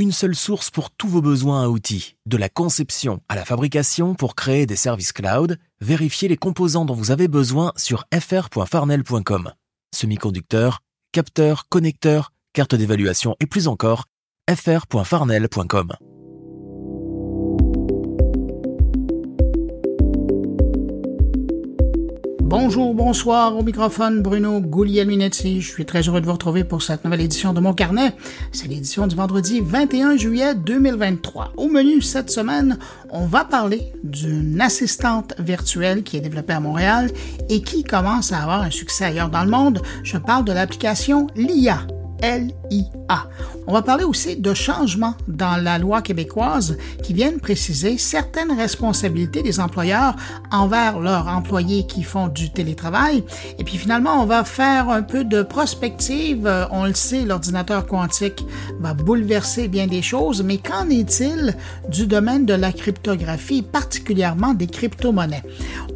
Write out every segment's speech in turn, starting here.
Une seule source pour tous vos besoins à outils, de la conception à la fabrication pour créer des services cloud, vérifiez les composants dont vous avez besoin sur fr.farnel.com. Semi-conducteurs, capteurs, connecteurs, cartes d'évaluation et plus encore, fr.farnel.com. Bonjour, bonsoir, au microphone Bruno Guglielminetti. Je suis très heureux de vous retrouver pour cette nouvelle édition de Mon Carnet. C'est l'édition du vendredi 21 juillet 2023. Au menu cette semaine, on va parler d'une assistante virtuelle qui est développée à Montréal et qui commence à avoir un succès ailleurs dans le monde. Je parle de l'application LIA. L-I-A. On va parler aussi de changements dans la loi québécoise qui viennent préciser certaines responsabilités des employeurs envers leurs employés qui font du télétravail. Et puis finalement, on va faire un peu de prospective. On le sait, l'ordinateur quantique va bouleverser bien des choses, mais qu'en est-il du domaine de la cryptographie, particulièrement des crypto-monnaies?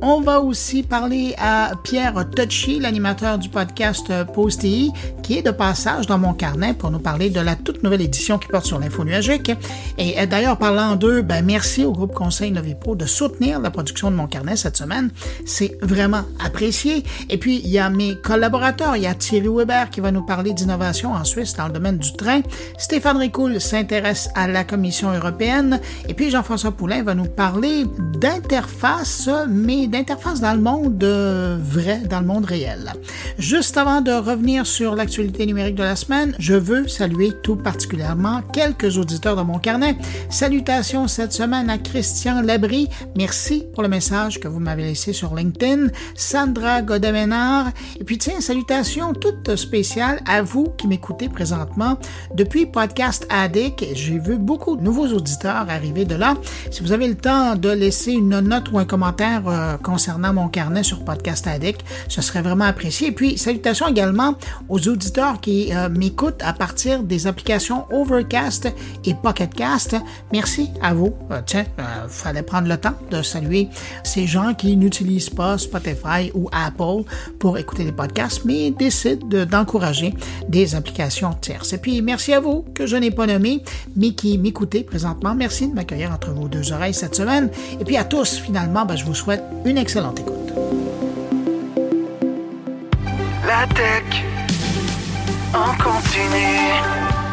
On va aussi parler à Pierre Touchy, l'animateur du podcast Posty, qui est de passage dans mon carnet pour nous parler de la toute nouvelle édition qui porte sur l'info nuagique. Et euh, d'ailleurs, parlant d'eux, ben, merci au groupe Conseil Novipro de soutenir la production de mon carnet cette semaine. C'est vraiment apprécié. Et puis, il y a mes collaborateurs. Il y a Thierry Weber qui va nous parler d'innovation en Suisse dans le domaine du train. Stéphane Ricoul s'intéresse à la Commission européenne. Et puis, Jean-François Poulain va nous parler d'interface, mais d'interface dans le monde euh, vrai, dans le monde réel. Juste avant de revenir sur l'actualité numérique de la semaine, je veux saluer particulièrement quelques auditeurs de mon carnet. Salutations cette semaine à Christian Labry. Merci pour le message que vous m'avez laissé sur LinkedIn. Sandra Godeménard. Et puis tiens, salutations toutes spéciales à vous qui m'écoutez présentement depuis Podcast Addict. J'ai vu beaucoup de nouveaux auditeurs arriver de là. Si vous avez le temps de laisser une note ou un commentaire euh, concernant mon carnet sur Podcast Addict, ce serait vraiment apprécié. Et puis, salutations également aux auditeurs qui euh, m'écoutent à partir des applications Overcast et Pocketcast. Merci à vous. Euh, tiens, il fallait prendre le temps de saluer ces gens qui n'utilisent pas Spotify ou Apple pour écouter les podcasts, mais décident d'encourager des applications tierces. Et puis, merci à vous que je n'ai pas nommé, mais qui m'écoutez présentement. Merci de m'accueillir entre vos deux oreilles cette semaine. Et puis à tous, finalement, ben, je vous souhaite une excellente écoute. La tech en continue.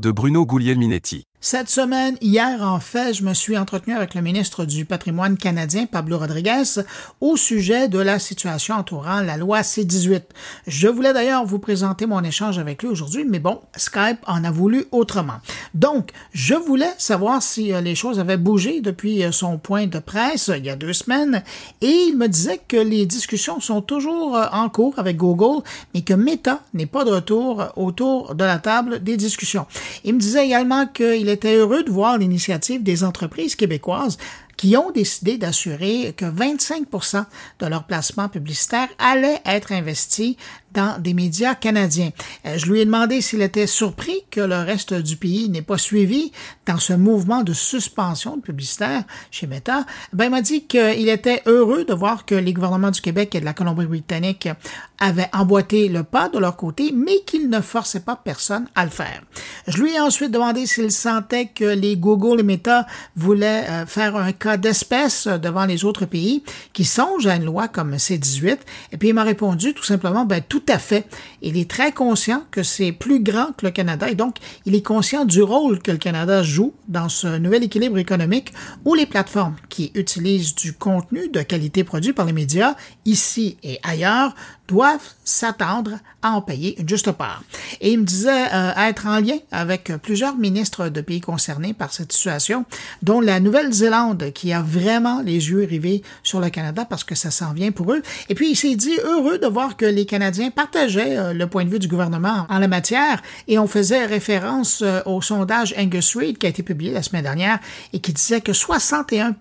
de Bruno Guglielminetti. Cette semaine, hier en fait, je me suis entretenu avec le ministre du patrimoine canadien, Pablo Rodriguez, au sujet de la situation entourant la loi C-18. Je voulais d'ailleurs vous présenter mon échange avec lui aujourd'hui, mais bon, Skype en a voulu autrement. Donc, je voulais savoir si euh, les choses avaient bougé depuis euh, son point de presse euh, il y a deux semaines, et il me disait que les discussions sont toujours en cours avec Google, mais que Meta n'est pas de retour autour de la table des discussions. Il me disait également qu'il était heureux de voir l'initiative des entreprises québécoises qui ont décidé d'assurer que 25% de leur placement publicitaire allait être investi dans des médias canadiens. Euh, je lui ai demandé s'il était surpris que le reste du pays n'ait pas suivi dans ce mouvement de suspension de publicitaire chez Meta. Ben, il m'a dit qu'il était heureux de voir que les gouvernements du Québec et de la Colombie-Britannique avaient emboîté le pas de leur côté, mais qu'ils ne forçaient pas personne à le faire. Je lui ai ensuite demandé s'il sentait que les Google et Meta voulaient euh, faire un cas d'espèce devant les autres pays qui songent à une loi comme C-18. Et puis il m'a répondu tout simplement, ben, tout à fait. Il est très conscient que c'est plus grand que le Canada et donc il est conscient du rôle que le Canada joue dans ce nouvel équilibre économique où les plateformes qui utilisent du contenu de qualité produit par les médias ici et ailleurs doivent s'attendre à en payer une juste part. Et il me disait euh, être en lien avec plusieurs ministres de pays concernés par cette situation, dont la Nouvelle-Zélande qui a vraiment les yeux rivés sur le Canada parce que ça s'en vient pour eux. Et puis, il s'est dit heureux de voir que les Canadiens partageaient euh, le point de vue du gouvernement en la matière et on faisait référence euh, au sondage Angus Reid qui a été publié la semaine dernière et qui disait que 61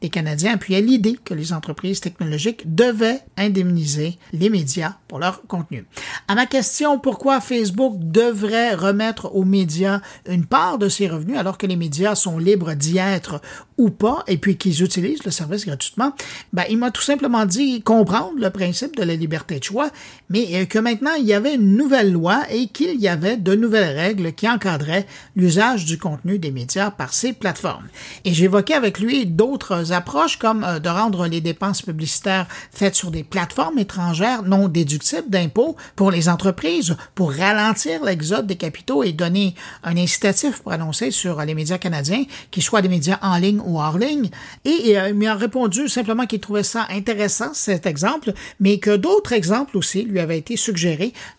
des Canadiens appuyaient l'idée que les entreprises technologiques devaient indemniser les médias pour leur contenu. À ma question pourquoi Facebook devrait remettre aux médias une part de ses revenus alors que les médias sont libres d'y être ou pas et puis qu'ils utilisent le service gratuitement, ben, il m'a tout simplement dit comprendre le principe de la liberté de choix, mais euh, que maintenant il y avait une nouvelle loi et qu'il y avait de nouvelles règles qui encadraient l'usage du contenu des médias par ces plateformes. Et j'évoquais avec lui d'autres approches comme euh, de rendre les dépenses publicitaires faites sur des plateformes étrangères non déductibles d'impôts pour les entreprises pour ralentir l'exode des capitaux et donner un incitatif pour annoncer sur les médias canadiens, qu'ils soient des médias en ligne ou hors ligne. Et euh, il m'a répondu simplement qu'il trouvait ça intéressant, cet exemple, mais que d'autres exemples aussi lui avaient été suggérés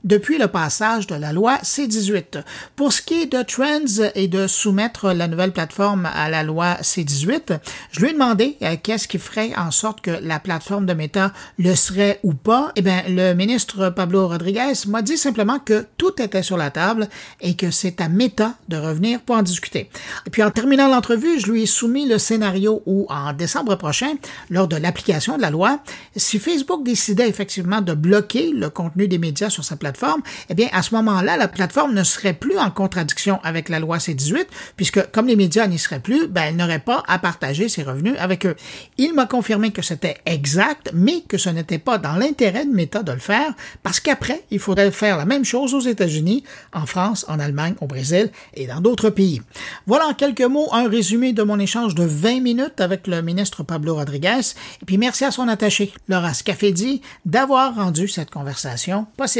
depuis le passage de la loi C-18. Pour ce qui est de Trends et de soumettre la nouvelle plateforme à la loi C-18, je lui ai demandé euh, qu'est-ce qui ferait en sorte que la plateforme de Meta le serait ou pas. Eh bien, le ministre Pablo Rodriguez m'a dit simplement que tout était sur la table et que c'est à Meta de revenir pour en discuter. Et puis, en terminant l'entrevue, je lui ai soumis le scénario où, en décembre prochain, lors de l'application de la loi, si Facebook décidait effectivement de bloquer le contenu des médias sur sa plateforme, eh bien, à ce moment-là, la plateforme ne serait plus en contradiction avec la loi C-18, puisque comme les médias n'y seraient plus, ben, elle n'aurait pas à partager ses revenus avec eux. Il m'a confirmé que c'était exact, mais que ce n'était pas dans l'intérêt de Meta de le faire, parce qu'après, il faudrait faire la même chose aux États-Unis, en France, en Allemagne, au Brésil et dans d'autres pays. Voilà en quelques mots un résumé de mon échange de 20 minutes avec le ministre Pablo Rodriguez, et puis merci à son attaché, Laura Scafedi, d'avoir rendu cette conversation possible.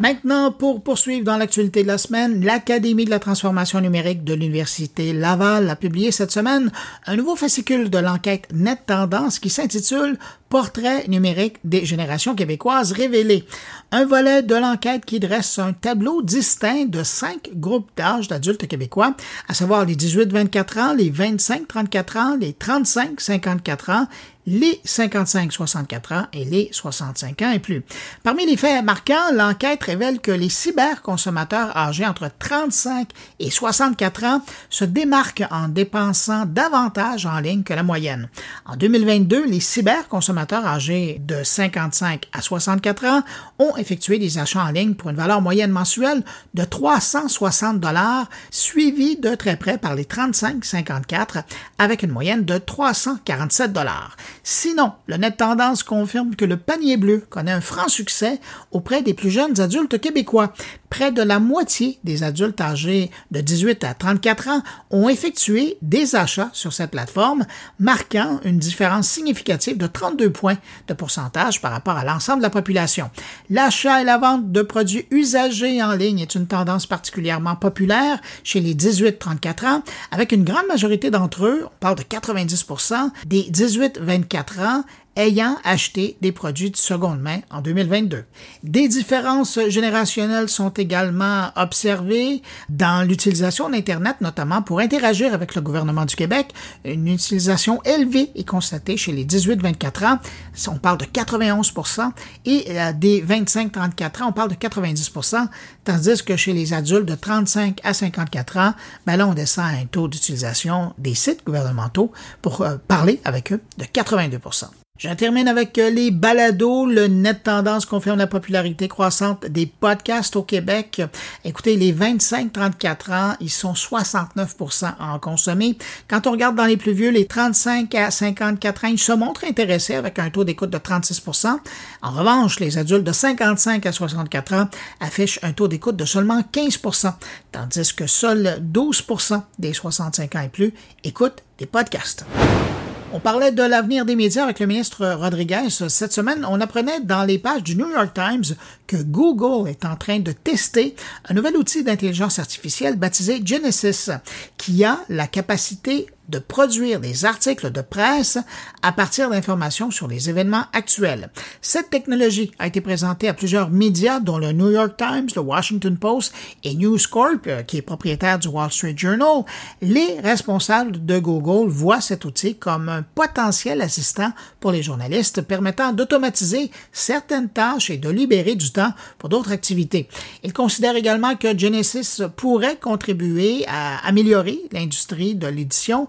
Maintenant, pour poursuivre dans l'actualité de la semaine, l'Académie de la transformation numérique de l'Université Laval a publié cette semaine un nouveau fascicule de l'enquête Net Tendance qui s'intitule Portrait numérique des générations québécoises révélées. Un volet de l'enquête qui dresse un tableau distinct de cinq groupes d'âge d'adultes québécois, à savoir les 18-24 ans, les 25-34 ans, les 35-54 ans les 55-64 ans et les 65 ans et plus. Parmi les faits marquants, l'enquête révèle que les cyberconsommateurs âgés entre 35 et 64 ans se démarquent en dépensant davantage en ligne que la moyenne. En 2022, les cyberconsommateurs âgés de 55 à 64 ans ont effectué des achats en ligne pour une valeur moyenne mensuelle de 360 dollars, suivi de très près par les 35-54 avec une moyenne de 347 dollars. Sinon, le net tendance confirme que le panier bleu connaît un franc succès auprès des plus jeunes adultes québécois. Près de la moitié des adultes âgés de 18 à 34 ans ont effectué des achats sur cette plateforme, marquant une différence significative de 32 points de pourcentage par rapport à l'ensemble de la population. L'achat et la vente de produits usagés en ligne est une tendance particulièrement populaire chez les 18-34 ans, avec une grande majorité d'entre eux, on parle de 90% des 18-24 ans, ayant acheté des produits de seconde main en 2022. Des différences générationnelles sont également observées dans l'utilisation d'Internet, notamment pour interagir avec le gouvernement du Québec. Une utilisation élevée est constatée chez les 18-24 ans, on parle de 91% et euh, des 25-34 ans, on parle de 90% tandis que chez les adultes de 35 à 54 ans, ben là, on descend à un taux d'utilisation des sites gouvernementaux pour euh, parler avec eux de 82 je termine avec euh, les balados. Le net tendance confirme la popularité croissante des podcasts au Québec. Écoutez, les 25-34 ans, ils sont 69 à en consommer. Quand on regarde dans les plus vieux, les 35 à 54 ans, ils se montrent intéressés avec un taux d'écoute de 36% En revanche, les adultes de 55 à 64 ans affichent un taux d'écoute de seulement 15% tandis que seuls 12% des 65 ans et plus écoutent des podcasts. On parlait de l'avenir des médias avec le ministre Rodriguez. Cette semaine, on apprenait dans les pages du New York Times que Google est en train de tester un nouvel outil d'intelligence artificielle baptisé Genesis, qui a la capacité de produire des articles de presse à partir d'informations sur les événements actuels. Cette technologie a été présentée à plusieurs médias dont le New York Times, le Washington Post et News Corp, euh, qui est propriétaire du Wall Street Journal. Les responsables de Google voient cet outil comme un potentiel assistant pour les journalistes permettant d'automatiser certaines tâches et de libérer du temps pour d'autres activités. Ils considèrent également que Genesis pourrait contribuer à améliorer l'industrie de l'édition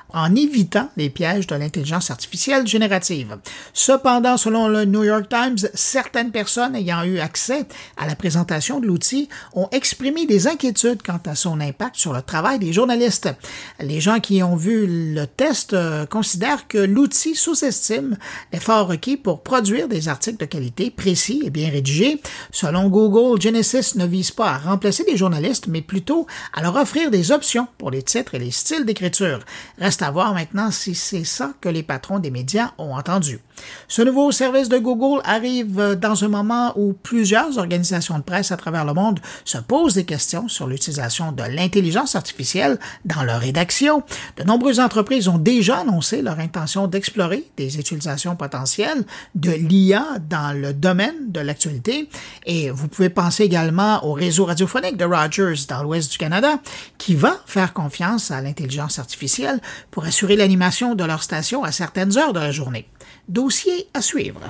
en évitant les pièges de l'intelligence artificielle générative. Cependant, selon le New York Times, certaines personnes ayant eu accès à la présentation de l'outil ont exprimé des inquiétudes quant à son impact sur le travail des journalistes. Les gens qui ont vu le test euh, considèrent que l'outil sous-estime l'effort requis pour produire des articles de qualité précis et bien rédigés. Selon Google, Genesis ne vise pas à remplacer les journalistes, mais plutôt à leur offrir des options pour les titres et les styles d'écriture. À voir maintenant si c'est ça que les patrons des médias ont entendu. Ce nouveau service de Google arrive dans un moment où plusieurs organisations de presse à travers le monde se posent des questions sur l'utilisation de l'intelligence artificielle dans leur rédaction. De nombreuses entreprises ont déjà annoncé leur intention d'explorer des utilisations potentielles de l'IA dans le domaine de l'actualité. Et vous pouvez penser également au réseau radiophonique de Rogers dans l'ouest du Canada qui va faire confiance à l'intelligence artificielle pour assurer l'animation de leur station à certaines heures de la journée. Dossier à suivre.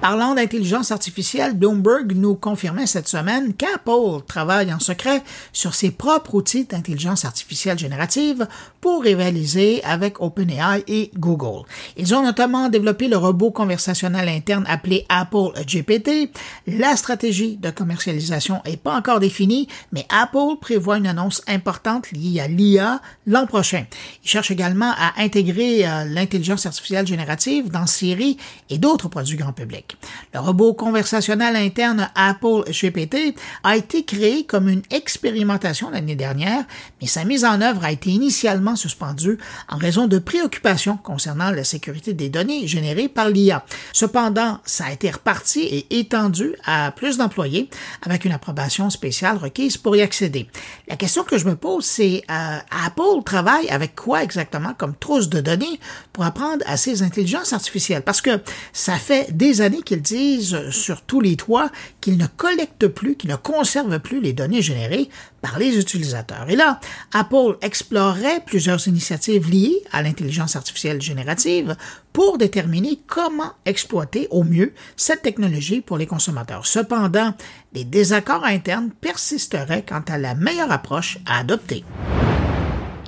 Parlant d'intelligence artificielle, Bloomberg nous confirmait cette semaine qu'Apple travaille en secret sur ses propres outils d'intelligence artificielle générative pour rivaliser avec OpenAI et Google. Ils ont notamment développé le robot conversationnel interne appelé Apple GPT. La stratégie de commercialisation n'est pas encore définie, mais Apple prévoit une annonce importante liée à l'IA l'an prochain. Ils cherchent également à intégrer euh, l'intelligence artificielle générative dans Siri et d'autres produits grand public. Le robot conversationnel interne Apple GPT a été créé comme une expérimentation l'année dernière, mais sa mise en œuvre a été initialement suspendue en raison de préoccupations concernant la sécurité des données générées par l'IA. Cependant, ça a été reparti et étendu à plus d'employés avec une approbation spéciale requise pour y accéder. La question que je me pose, c'est euh, Apple travaille avec quoi exactement comme trousse de données pour apprendre à ces intelligences artificielles? Parce que ça fait des années qu'ils disent sur tous les toits qu'ils ne collectent plus, qu'ils ne conservent plus les données générées par les utilisateurs. Et là, Apple explorerait plusieurs initiatives liées à l'intelligence artificielle générative pour déterminer comment exploiter au mieux cette technologie pour les consommateurs. Cependant, des désaccords internes persisteraient quant à la meilleure approche à adopter.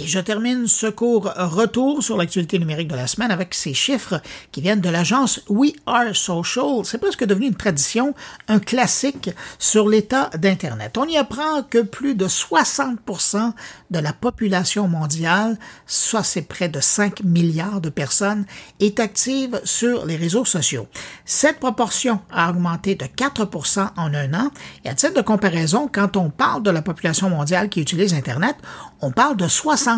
Et je termine ce court retour sur l'actualité numérique de la semaine avec ces chiffres qui viennent de l'agence We Are Social. C'est presque devenu une tradition, un classique sur l'état d'Internet. On y apprend que plus de 60% de la population mondiale, soit c'est près de 5 milliards de personnes, est active sur les réseaux sociaux. Cette proportion a augmenté de 4% en un an. Et à titre de comparaison, quand on parle de la population mondiale qui utilise Internet, on parle de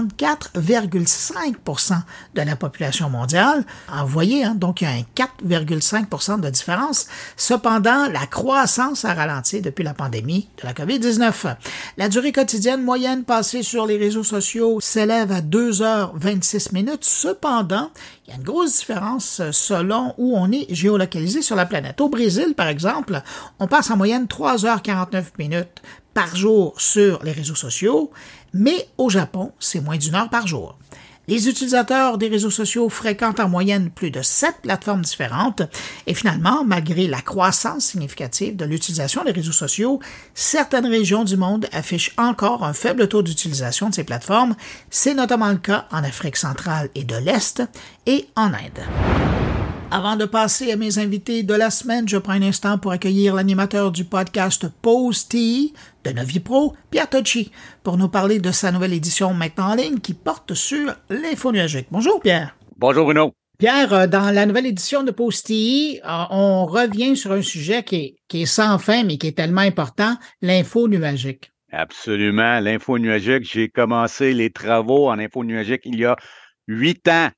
64,5 de la population mondiale. vous voyez, hein, donc il y a un 4,5% de différence. Cependant, la croissance a ralenti depuis la pandémie de la COVID-19. La durée quotidienne moyenne passée sur les réseaux sociaux s'élève à 2 heures 26 minutes. Cependant, il y a une grosse différence selon où on est géolocalisé sur la planète. Au Brésil, par exemple, on passe en moyenne 3 heures 49 minutes par jour sur les réseaux sociaux, mais au Japon, c'est moins d'une heure par jour. Les utilisateurs des réseaux sociaux fréquentent en moyenne plus de sept plateformes différentes et finalement, malgré la croissance significative de l'utilisation des réseaux sociaux, certaines régions du monde affichent encore un faible taux d'utilisation de ces plateformes. C'est notamment le cas en Afrique centrale et de l'Est et en Inde. Avant de passer à mes invités de la semaine, je prends un instant pour accueillir l'animateur du podcast Pause de Novi Pro, Pierre Tocci, pour nous parler de sa nouvelle édition maintenant en ligne qui porte sur l'info nuagique. Bonjour Pierre. Bonjour Bruno. Pierre, euh, dans la nouvelle édition de Posty, euh, on revient sur un sujet qui est, qui est sans fin, mais qui est tellement important, l'info nuagique. Absolument. L'info nuagique, j'ai commencé les travaux en info nuagique il y a huit ans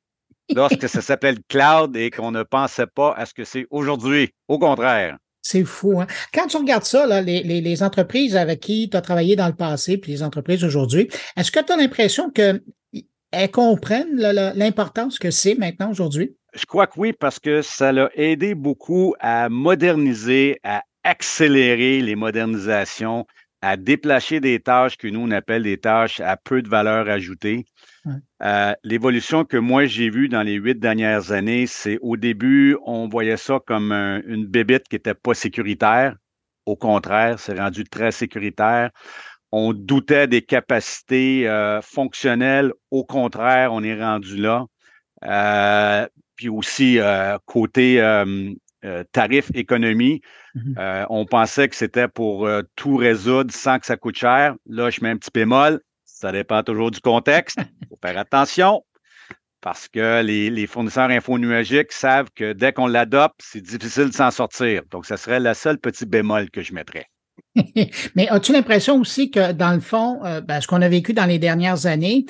lorsque ça s'appelle cloud et qu'on ne pensait pas à ce que c'est aujourd'hui. Au contraire. C'est fou. Hein? Quand tu regardes ça, les, entreprises avec qui tu as travaillé dans le passé, puis les entreprises aujourd'hui, est-ce que tu as l'impression que elles comprennent l'importance que c'est maintenant aujourd'hui? Je crois que oui, parce que ça l'a aidé beaucoup à moderniser, à accélérer les modernisations, à déplacer des tâches que nous, on appelle des tâches à peu de valeur ajoutée. Euh, l'évolution que moi, j'ai vue dans les huit dernières années, c'est au début, on voyait ça comme une bébite qui n'était pas sécuritaire. Au contraire, c'est rendu très sécuritaire. On doutait des capacités euh, fonctionnelles. Au contraire, on est rendu là. Euh, puis aussi, côté tarif économie, Mmh euh, on pensait que c'était pour tout résoudre sans que ça coûte cher. Là, je mets un petit bémol. Ça dépend toujours du contexte. Il faut faire attention parce que les, fournisseurs infonuagiques savent que dès qu'on l'adopte, c'est difficile de s'en sortir. Donc, ce serait la seule petit bémol que je mettrais. Mais as-tu l'impression aussi que, dans le fond, euh, ben, ce qu'on a vécu dans les dernières années,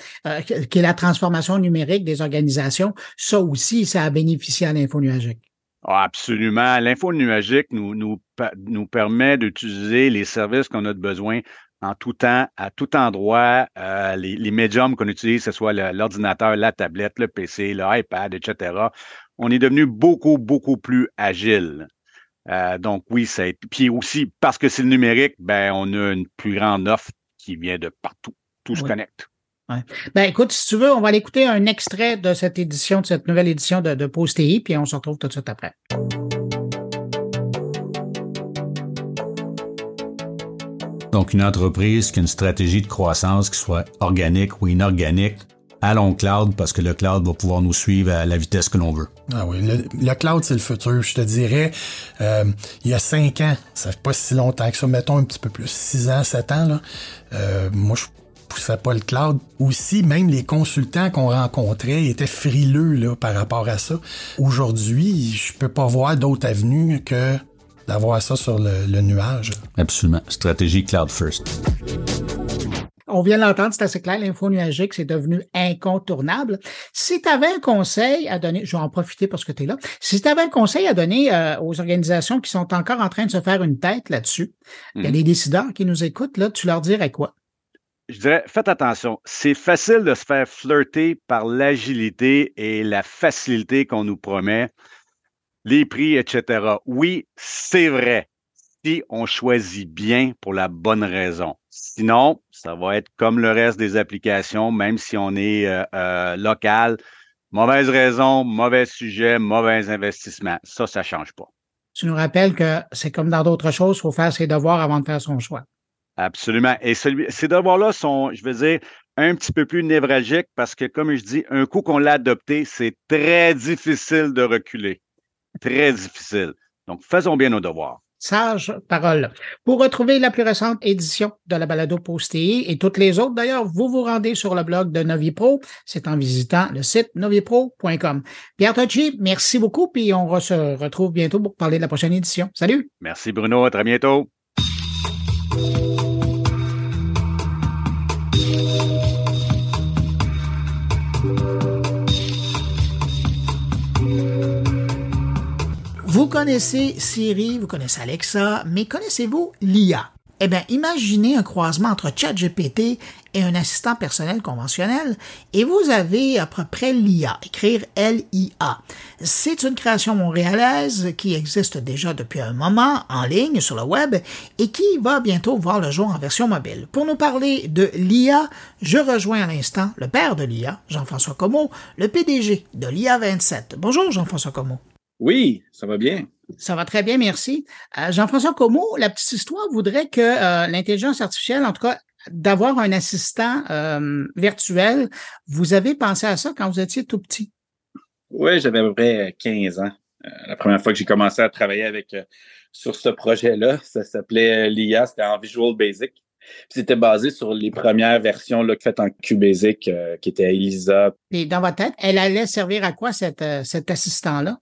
qui est la transformation numérique des organisations, ça aussi, ça a bénéficié à l'infonuagique? Ah, absolument. L'info nuagique nous, nous, nous permet d'utiliser les services qu'on a de besoin en tout temps, à tout endroit, euh, les, les médiums qu'on utilise, que ce soit l'ordinateur, la tablette, le PC, l'iPad, etc. On est devenu beaucoup, beaucoup plus agile. Euh, donc oui, c'est puis aussi parce que c'est le numérique, ben on a une plus grande offre qui vient de partout. Tout se connecte. Ben écoute, si tu veux, on va aller écouter un extrait de cette édition, de cette nouvelle édition de, de TI, puis on se retrouve tout de suite après. Donc, une entreprise qui a une stratégie de croissance qui soit organique ou inorganique, allons cloud parce que le cloud va pouvoir nous suivre à la vitesse que l'on veut. Ah oui, le, cloud, c'est le futur. Je te dirais, euh, il y a cinq ans, ça fait pas si longtemps que ça, mettons un petit peu plus, six ans, sept ans, là, euh, moi, je poussait pas le cloud. Aussi, même les consultants qu'on rencontrait étaient frileux là, par rapport à ça. Aujourd'hui, je peux pas voir d'autre avenue que d'avoir ça sur le, nuage. Absolument. Stratégie cloud first. On vient de l'entendre, c'est assez clair, l'info nuagique, c'est devenu incontournable. Si tu avais un conseil à donner, je vais en profiter parce que tu es là, si tu avais un conseil à donner euh, aux organisations qui sont encore en train de se faire une tête là-dessus, il y a des décideurs qui nous écoutent, là, tu leur dirais quoi? je dirais, faites attention. C'est facile de se faire flirter par l'agilité et la facilité qu'on nous promet, les prix, etc. Oui, c'est vrai, si on choisit bien pour la bonne raison. Sinon, ça va être comme le reste des applications, même si on est euh, euh, local. Mauvaise raison, mauvais sujet, mauvais investissement. Ça, ça ne change pas. Tu nous rappelles que c'est comme dans d'autres choses, il faut faire ses devoirs avant de faire son choix. Absolument. Et celui, ces devoirs-là sont, je veux dire, un petit peu plus névralgiques parce que, comme je dis, un coup qu'on l'a adopté, c'est très difficile de reculer. Très difficile. Donc, faisons bien nos devoirs. Sage parole. Pour retrouver la plus récente édition de la balado Posté et toutes les autres, d'ailleurs, vous vous rendez sur le blog de Novipro. C'est en visitant le site novipro.com. Pierre Tocci, merci beaucoup, puis on se retrouve bientôt pour parler de la prochaine édition. Salut! Merci Bruno, à très bientôt. Vous connaissez Siri, vous connaissez Alexa, mais connaissez-vous l'IA? Eh bien, imaginez un croisement entre ChatGPT et un assistant personnel conventionnel, et vous avez à peu près l'IA, écrire L-I-A. C'est une création montréalaise qui existe déjà depuis un moment en ligne sur le web et qui va bientôt voir le jour en version mobile. Pour nous parler de l'IA, je rejoins à l'instant le père de l'IA, Jean-François Comeau, le PDG de l'IA 27. Bonjour Jean-François Comeau. Oui, ça va bien. Ça va très bien, merci. Euh, Jean-François Como, la petite histoire voudrait que euh, l'intelligence artificielle, en tout cas, d'avoir un assistant euh, virtuel, vous avez pensé à ça quand vous étiez tout petit? Oui, j'avais à peu près 15 ans. la première fois que j'ai commencé à travailler avec sur ce projet-là, ça s'appelait l'IA, c'était en Visual Basic. C'était basé sur les premières versions là, faites en QBasic, qui était Elisa. Et dans votre tête, elle allait servir à quoi cet assistant-là?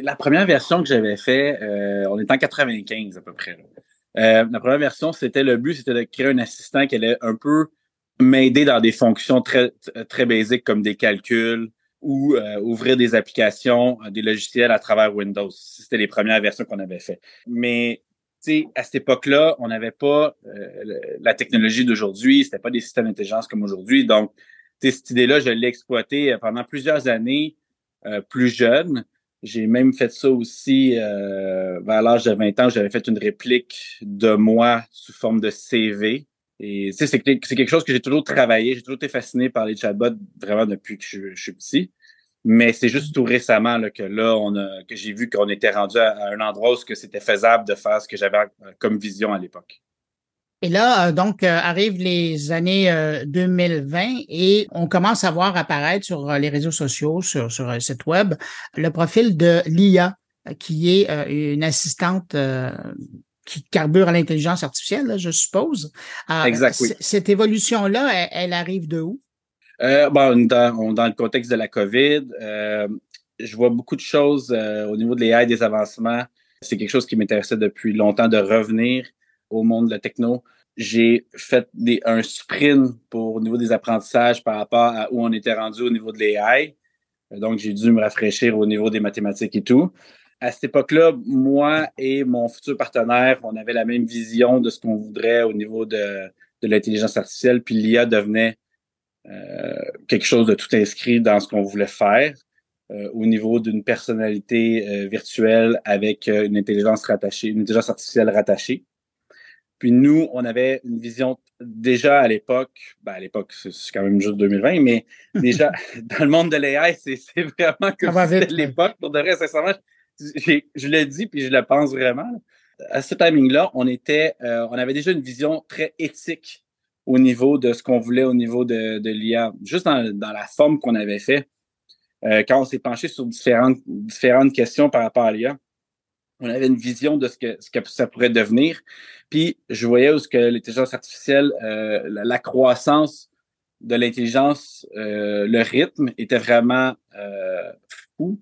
La première version que j'avais fait, euh, on est en 95 à peu près. Euh, la première version, c'était le but, c'était de créer un assistant qui allait un peu m'aider dans des fonctions très très basiques comme des calculs ou euh, ouvrir des applications, des logiciels à travers Windows. C'était les premières versions qu'on avait fait. Mais à cette époque-là, on n'avait pas la technologie d'aujourd'hui, c'était pas des systèmes d'intelligence comme aujourd'hui. Donc, cette idée-là, je l'ai exploitée pendant plusieurs années plus jeune. J'ai même fait ça aussi euh, vers l'âge de 20 ans. J'avais fait une réplique de moi sous forme de CV. Et c'est quelque chose que j'ai toujours travaillé. J'ai toujours été fasciné par les chatbots vraiment depuis que je, suis petit. Mais c'est juste tout récemment là, que là, on a, que j'ai vu qu'on était rendu à, un endroit où c'était faisable de faire ce que j'avais comme vision à l'époque. Et là, euh, donc, euh, arrivent les années 2020 euh, et on commence à voir apparaître sur les réseaux sociaux, sur, sur un site web, le profil de l'IA, qui est une assistante qui carbure à l'intelligence artificielle, je suppose. exact, oui. Cette évolution-là, elle, arrive de où? bon, dans, dans, le contexte de la COVID, je vois beaucoup de choses au niveau de l'IA et des avancements. C'est quelque chose qui m'intéressait depuis longtemps de revenir au monde de la techno. J'ai fait un sprint pour au niveau des apprentissages par rapport à où on était rendu au niveau de l'AI. Donc, j'ai dû me rafraîchir au niveau des mathématiques et tout. À cette époque-là, moi et mon futur partenaire, on avait la même vision de ce qu'on voudrait au niveau de, de l'intelligence artificielle, puis l'IA devenait euh, quelque chose de tout inscrit dans ce qu'on voulait faire euh, au niveau d'une personnalité euh, virtuelle avec une intelligence rattachée, une intelligence artificielle rattachée. Puis nous, on avait une vision déjà à l'époque, ben à l'époque, c'est quand même juste 2020, mais déjà dans le monde de l'AI, c'est vraiment comme c'était l'époque. Pour de vrai, sincèrement, je le dis puis je le pense vraiment. À ce timing-là, on était, euh, on avait déjà une vision très éthique au niveau de ce qu'on voulait au niveau de, de l'IA, juste dans, dans, la forme qu'on avait fait. Euh, quand on s'est penché sur différentes, différentes questions par rapport à l'IA, on avait une vision de ce que, ce que ça pourrait devenir. Puis je voyais où ce que l'intelligence artificielle, euh, la, croissance de l'intelligence, euh, le rythme était vraiment euh, fou.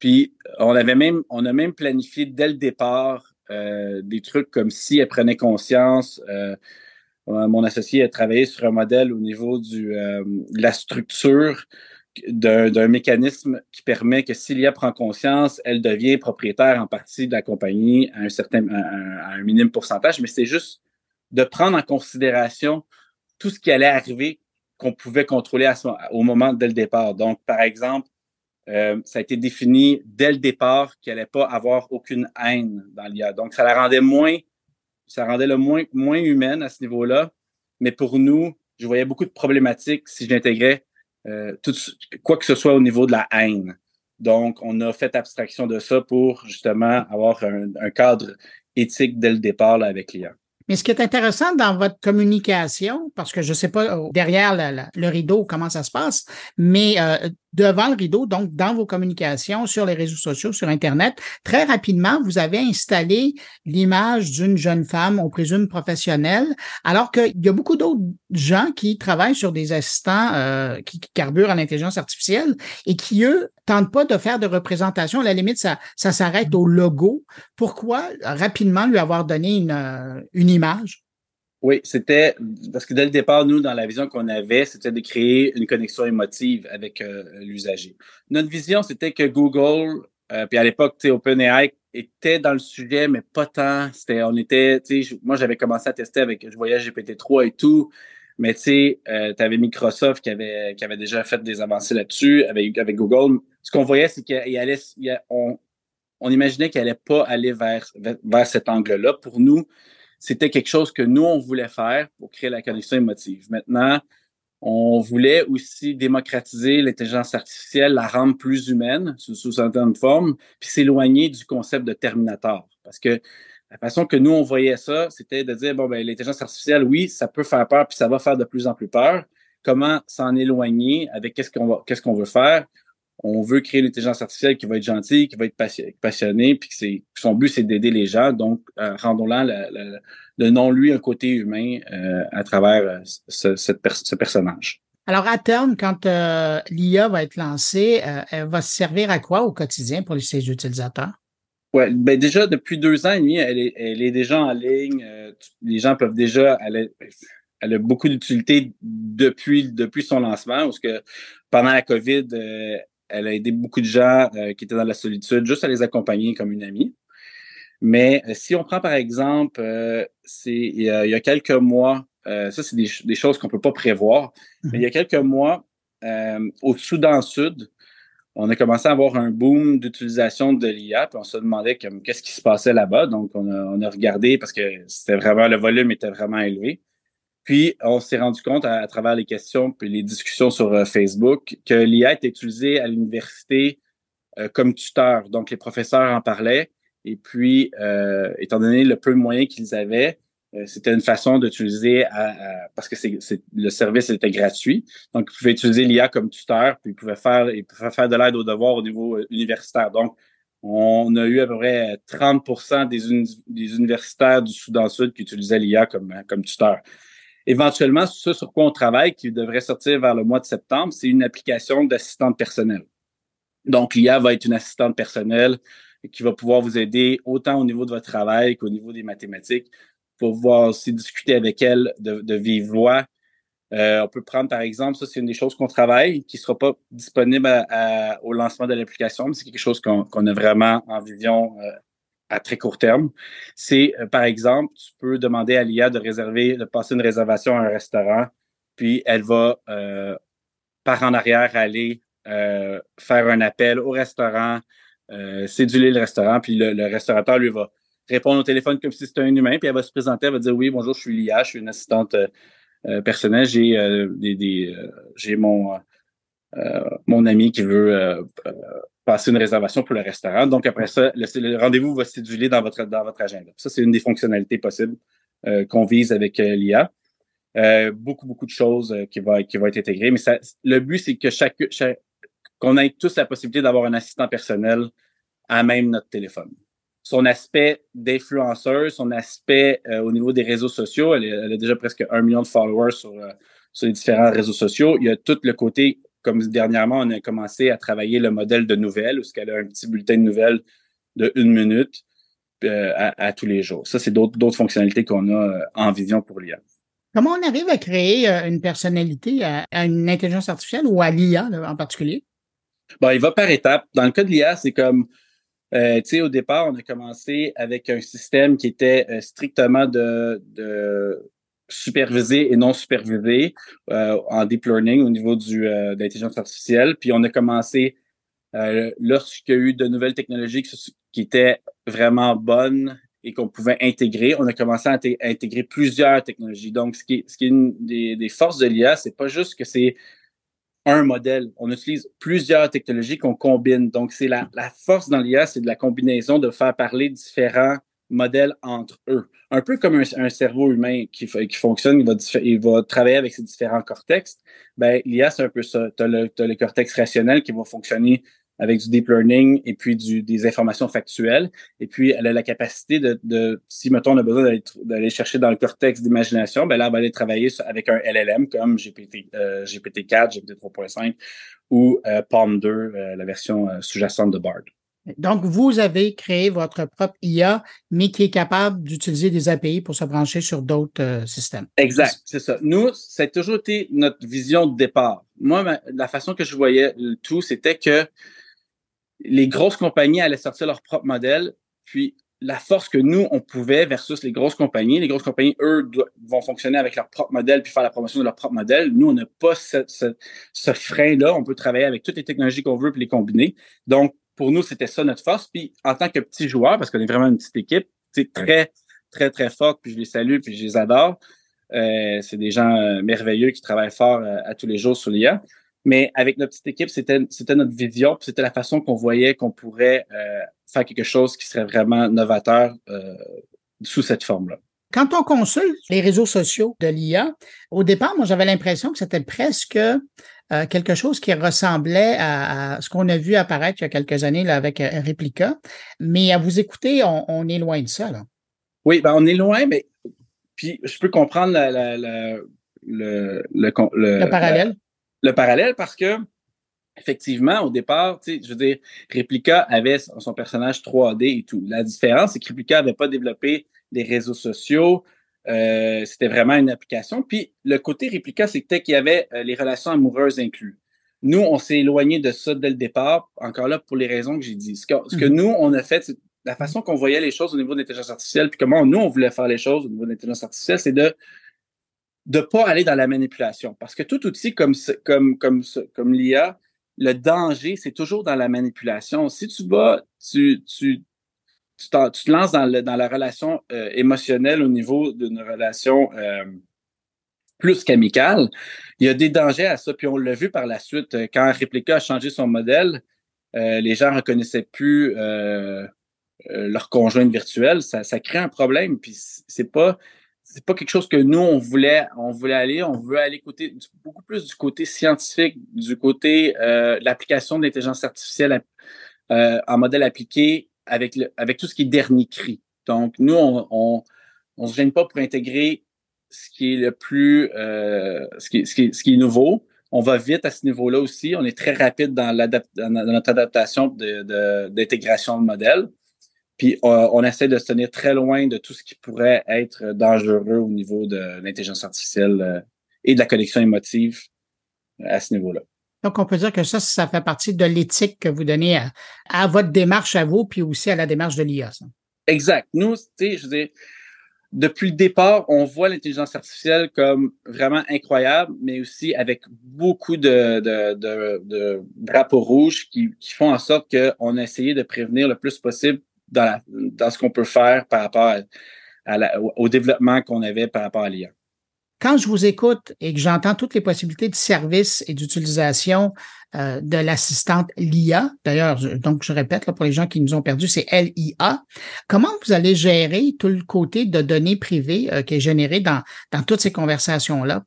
Puis on avait même, on a même planifié dès le départ des trucs comme si elle prenait conscience. mon associé a travaillé sur un modèle au niveau du, de la structure d'un mécanisme qui permet que s'il y a prend conscience, elle devient propriétaire en partie de la compagnie à un certain, à un, pourcentage, mais c'est juste de prendre en considération tout ce qui allait arriver qu'on pouvait contrôler au moment dès le départ. Donc, par exemple, euh, ça a été défini dès le départ qu'elle n'allait pas avoir aucune haine dans l'IA. Donc, ça la rendait moins, ça rendait le moins, moins humaine à ce niveau-là. Mais pour nous, je voyais beaucoup de problématiques si j'intégrais euh, quoi que ce soit au niveau de la haine. Donc, on a fait abstraction de ça pour justement avoir un, cadre éthique dès le départ avec l'IA. Mais ce qui est intéressant dans votre communication, parce que je ne sais pas derrière le rideau comment ça se passe, mais euh, devant le rideau, donc dans vos communications sur les réseaux sociaux, sur Internet, très rapidement, vous avez installé l'image d'une jeune femme, on présume professionnelle, alors qu'il y a beaucoup d'autres gens qui travaillent sur des assistants euh, qui, carburent à l'intelligence artificielle et qui, eux, tentent pas de faire de représentation. À la limite, ça, ça s'arrête au logo. Pourquoi rapidement lui avoir donné une, euh, une image? Oui, c'était parce que dès le départ, nous, dans la vision qu'on avait, c'était de créer une connexion émotive avec euh, l'usager. Notre vision, c'était que Google, euh, puis à l'époque, OpenAI était dans le sujet, mais pas tant. C'était, on était, moi, j'avais commencé à tester avec, je voyais GPT-3 et tout, mais tu sais, euh, tu avais Microsoft qui avait, qui avait déjà fait des avancées là-dessus avec, avec Google. Ce qu'on voyait, c'est qu'il allait, on, on imaginait qu'il allait pas aller vers, vers cet angle-là. Pour nous, c'était quelque chose que nous, on voulait faire pour créer la connexion émotive. Maintenant, on voulait aussi démocratiser l'intelligence artificielle, la rendre plus humaine sous, certaines formes, puis s'éloigner du concept de Terminator. Parce que la façon que nous, on voyait ça, c'était de dire, bon, ben, l'intelligence artificielle, oui, ça peut faire peur, puis ça va faire de plus en plus peur. Comment s'en éloigner avec qu'est-ce qu'on qu'est-ce qu'on veut faire? On veut créer une intelligence artificielle qui va être gentille, qui va être passionnée, puis que son but, c'est d'aider les gens. Donc, euh, rendons-la le, non-lui un côté humain euh, à travers euh, ce, ce, personnage. Alors, à terme, quand l'IA va être lancée, elle va servir à quoi au quotidien pour ses utilisateurs? Ouais, ben déjà, depuis deux ans et demi, elle est, elle est déjà en ligne. les gens peuvent déjà... Elle, elle a beaucoup d'utilité depuis, depuis son lancement, parce que pendant la COVID, elle a aidé beaucoup de gens euh, qui étaient dans la solitude, juste à les accompagner comme une amie. Mais euh, si on prend par exemple, euh, c'est il, y a quelques mois, ça c'est des, choses qu'on peut pas prévoir, mais il y a quelques mois, euh, au Soudan Sud, on a commencé à avoir un boom d'utilisation de l'IA, puis on se demandait qu'est-ce qui se passait là-bas? Donc, on a, regardé parce que c'était vraiment, le volume était vraiment élevé. Puis, on s'est rendu compte à, travers les questions puis les discussions sur euh, Facebook que l'IA était utilisée à l'université euh, comme tuteur. Donc, les professeurs en parlaient. Et puis, euh, étant donné le peu de moyens qu'ils avaient, c'était une façon d'utiliser parce que le service était gratuit. Donc, ils pouvaient utiliser l'IA comme tuteur, puis ils pouvaient faire, ils pouvaient faire de l'aide aux devoirs au niveau universitaire. Donc, on a eu à peu près 30 des, des universitaires du Soudan Sud qui utilisaient l'IA comme, comme tuteur. Éventuellement, ce sur quoi on travaille, qui devrait sortir vers le mois de septembre, c'est une application d'assistante personnelle. Donc, l'IA va être une assistante personnelle qui va pouvoir vous aider autant au niveau de votre travail qu'au niveau des mathématiques pour pouvoir aussi discuter avec elle de, de vive voix. Euh, on peut prendre, par exemple, ça, c'est une des choses qu'on travaille, qui ne sera pas disponible au lancement de l'application, mais c'est quelque chose qu'on a vraiment en vision euh, à très court terme. C'est, euh, par exemple, tu peux demander à l'IA de réserver, de passer une réservation à un restaurant, puis elle va, par en arrière, aller faire un appel au restaurant, céduler le restaurant, puis le, le restaurateur, lui, va répondre au téléphone comme si c'était un humain, puis elle va se présenter, elle va dire oui, bonjour, je suis Lia, je suis une assistante euh, euh, personnelle, j'ai euh, des, j'ai mon mon ami qui veut passer une réservation pour le restaurant. Donc après ça, le, rendez-vous va se dans votre dans votre agenda. Ça c'est une des fonctionnalités possibles qu'on vise avec l'IA. beaucoup beaucoup de choses qui va qui va être intégrées, mais ça, le but c'est que chaque, chaque qu'on ait tous la possibilité d'avoir un assistant personnel à même notre téléphone son aspect d'influenceur, son aspect euh, au niveau des réseaux sociaux. Elle, a déjà presque un million de followers sur, euh, sur les différents réseaux sociaux. Il y a tout le côté, comme dernièrement, on a commencé à travailler le modèle de nouvelles, où qu'elle a un petit bulletin de nouvelles de une minute euh, à, tous les jours. Ça, c'est d'autres fonctionnalités qu'on a en vision pour l'IA. Comment on arrive à créer une personnalité à, une intelligence artificielle ou à l'IA en particulier? Bon, il va par étapes. Dans le cas de l'IA, c'est comme euh, au départ, on a commencé avec un système qui était euh, strictement de, de supervisé et non supervisé euh, en deep learning au niveau du, euh, de l'intelligence artificielle. Puis on a commencé euh, lorsqu'il y a eu de nouvelles technologies qui, étaient vraiment bonnes et qu'on pouvait intégrer, on a commencé à, intégrer plusieurs technologies. Donc, ce qui est, ce qui est une des, des forces de l'IA, c'est pas juste que c'est un modèle. On utilise plusieurs technologies qu'on combine. Donc, c'est la, la force dans l'IA, c'est de la combinaison de faire parler différents modèles entre eux. Un peu comme un, cerveau humain qui, qui fonctionne, il va, il va travailler avec ses différents cortex. Ben, l'IA, c'est un peu ça. Tu as, as, le cortex rationnel qui va fonctionner avec du deep learning et puis du, des informations factuelles. Et puis, elle a la capacité de, de si, mettons, on a besoin d'aller chercher dans le cortex d'imagination, ben là, elle va aller travailler avec un LLM comme GPT, euh, GPT-4, GPT 3.5 ou euh, Palm 2, euh, la version euh, sous-jacente de BARD. Donc, vous avez créé votre propre IA, mais qui est capable d'utiliser des API pour se brancher sur d'autres systèmes. Exact, c'est ça. Nous, ça a toujours été notre vision de départ. Moi, la façon que je voyais le tout, c'était que les grosses compagnies allaient sortir leur propre modèle, puis la force que nous, on pouvait versus les grosses compagnies. Les grosses compagnies, eux, vont fonctionner avec leur propre modèle puis faire la promotion de leur propre modèle. Nous, on n'a pas ce, ce, frein-là. On peut travailler avec toutes les technologies qu'on veut puis les combiner. Donc, pour nous, c'était ça notre force. Puis, en tant que petit joueur, parce qu'on est vraiment une petite équipe, c'est très, très, très forte, puis je les salue, puis je les adore. Euh, c'est des gens euh, merveilleux qui travaillent fort euh, à tous les jours sur l'IA. Mais avec notre petite équipe, c'était notre vision, c'était la façon qu'on voyait qu'on pourrait faire quelque chose qui serait vraiment novateur sous cette forme-là. Quand on consulte les réseaux sociaux de l'IA, au départ, moi, j'avais l'impression que c'était presque euh, quelque chose qui ressemblait à, ce qu'on a vu apparaître il y a quelques années là, avec Replica. Mais à vous écouter, on, est loin de ça. Là. Oui, ben on est loin, mais puis je peux comprendre la, la, le, le, le, parallèle le parallèle parce que effectivement, au départ, tu sais, je veux dire, Replica avait son personnage 3D et tout. La différence, c'est que Replica n'avait pas développé les réseaux sociaux. Euh, c'était vraiment une application. Puis le côté Replica, c'était qu'il y avait euh, les relations amoureuses inclus. Nous, on s'est éloigné de ça dès le départ, encore là, pour les raisons que j'ai dit. Ce que, ce que mhm. nous, on a fait, c'est la façon qu'on voyait les choses au niveau de l'intelligence artificielle, puis comment nous, on voulait faire les choses au niveau de l'intelligence artificielle, c'est de de pas aller dans la manipulation. Parce que tout outil comme, comme, comme, comme l'IA, le danger, c'est toujours dans la manipulation. Si tu vas, tu, tu, tu, te lances dans, le, dans la relation euh, émotionnelle au niveau d'une relation euh, plus qu'amicale, il y a des dangers à ça. Puis on l'a vu par la suite, euh, quand Replica a changé son modèle, les gens reconnaissaient plus leur conjointe virtuelle. Ça, ça crée un problème. Puis c'est pas c'est pas quelque chose que nous on voulait on voulait aller on veut aller côté beaucoup plus du côté scientifique du côté euh, l'application de l'intelligence artificielle euh, en modèle appliqué avec tout ce qui est dernier cri. Donc nous on on, on se gêne pas pour intégrer ce qui est le plus euh, ce, qui, est nouveau. On va vite à ce niveau-là aussi. On est très rapide dans, notre adaptation d'intégration de, de modèle. Puis euh, on essaie de se tenir très loin de tout ce qui pourrait être dangereux au niveau de l'intelligence artificielle euh, et de la connexion émotive à ce niveau-là. Donc, on peut dire que ça, ça fait partie de l'éthique que vous donnez à, votre démarche à vous, puis aussi à la démarche de l'IA. Exact. Nous, tu sais, je veux dire, depuis le départ, on voit l'intelligence artificielle comme vraiment incroyable, mais aussi avec beaucoup de, drapeaux rouges qui, font en sorte qu'on a essayé de prévenir le plus possible dans, ce qu'on peut faire par rapport au développement qu'on avait par rapport à l'IA. Quand je vous écoute et que j'entends toutes les possibilités de service et d'utilisation euh, de l'assistante LIA, d'ailleurs, donc je répète pour les gens qui nous ont perdus, c'est LIA. Comment vous allez gérer tout le côté de données privées euh, qui est généré dans, dans toutes ces conversations-là?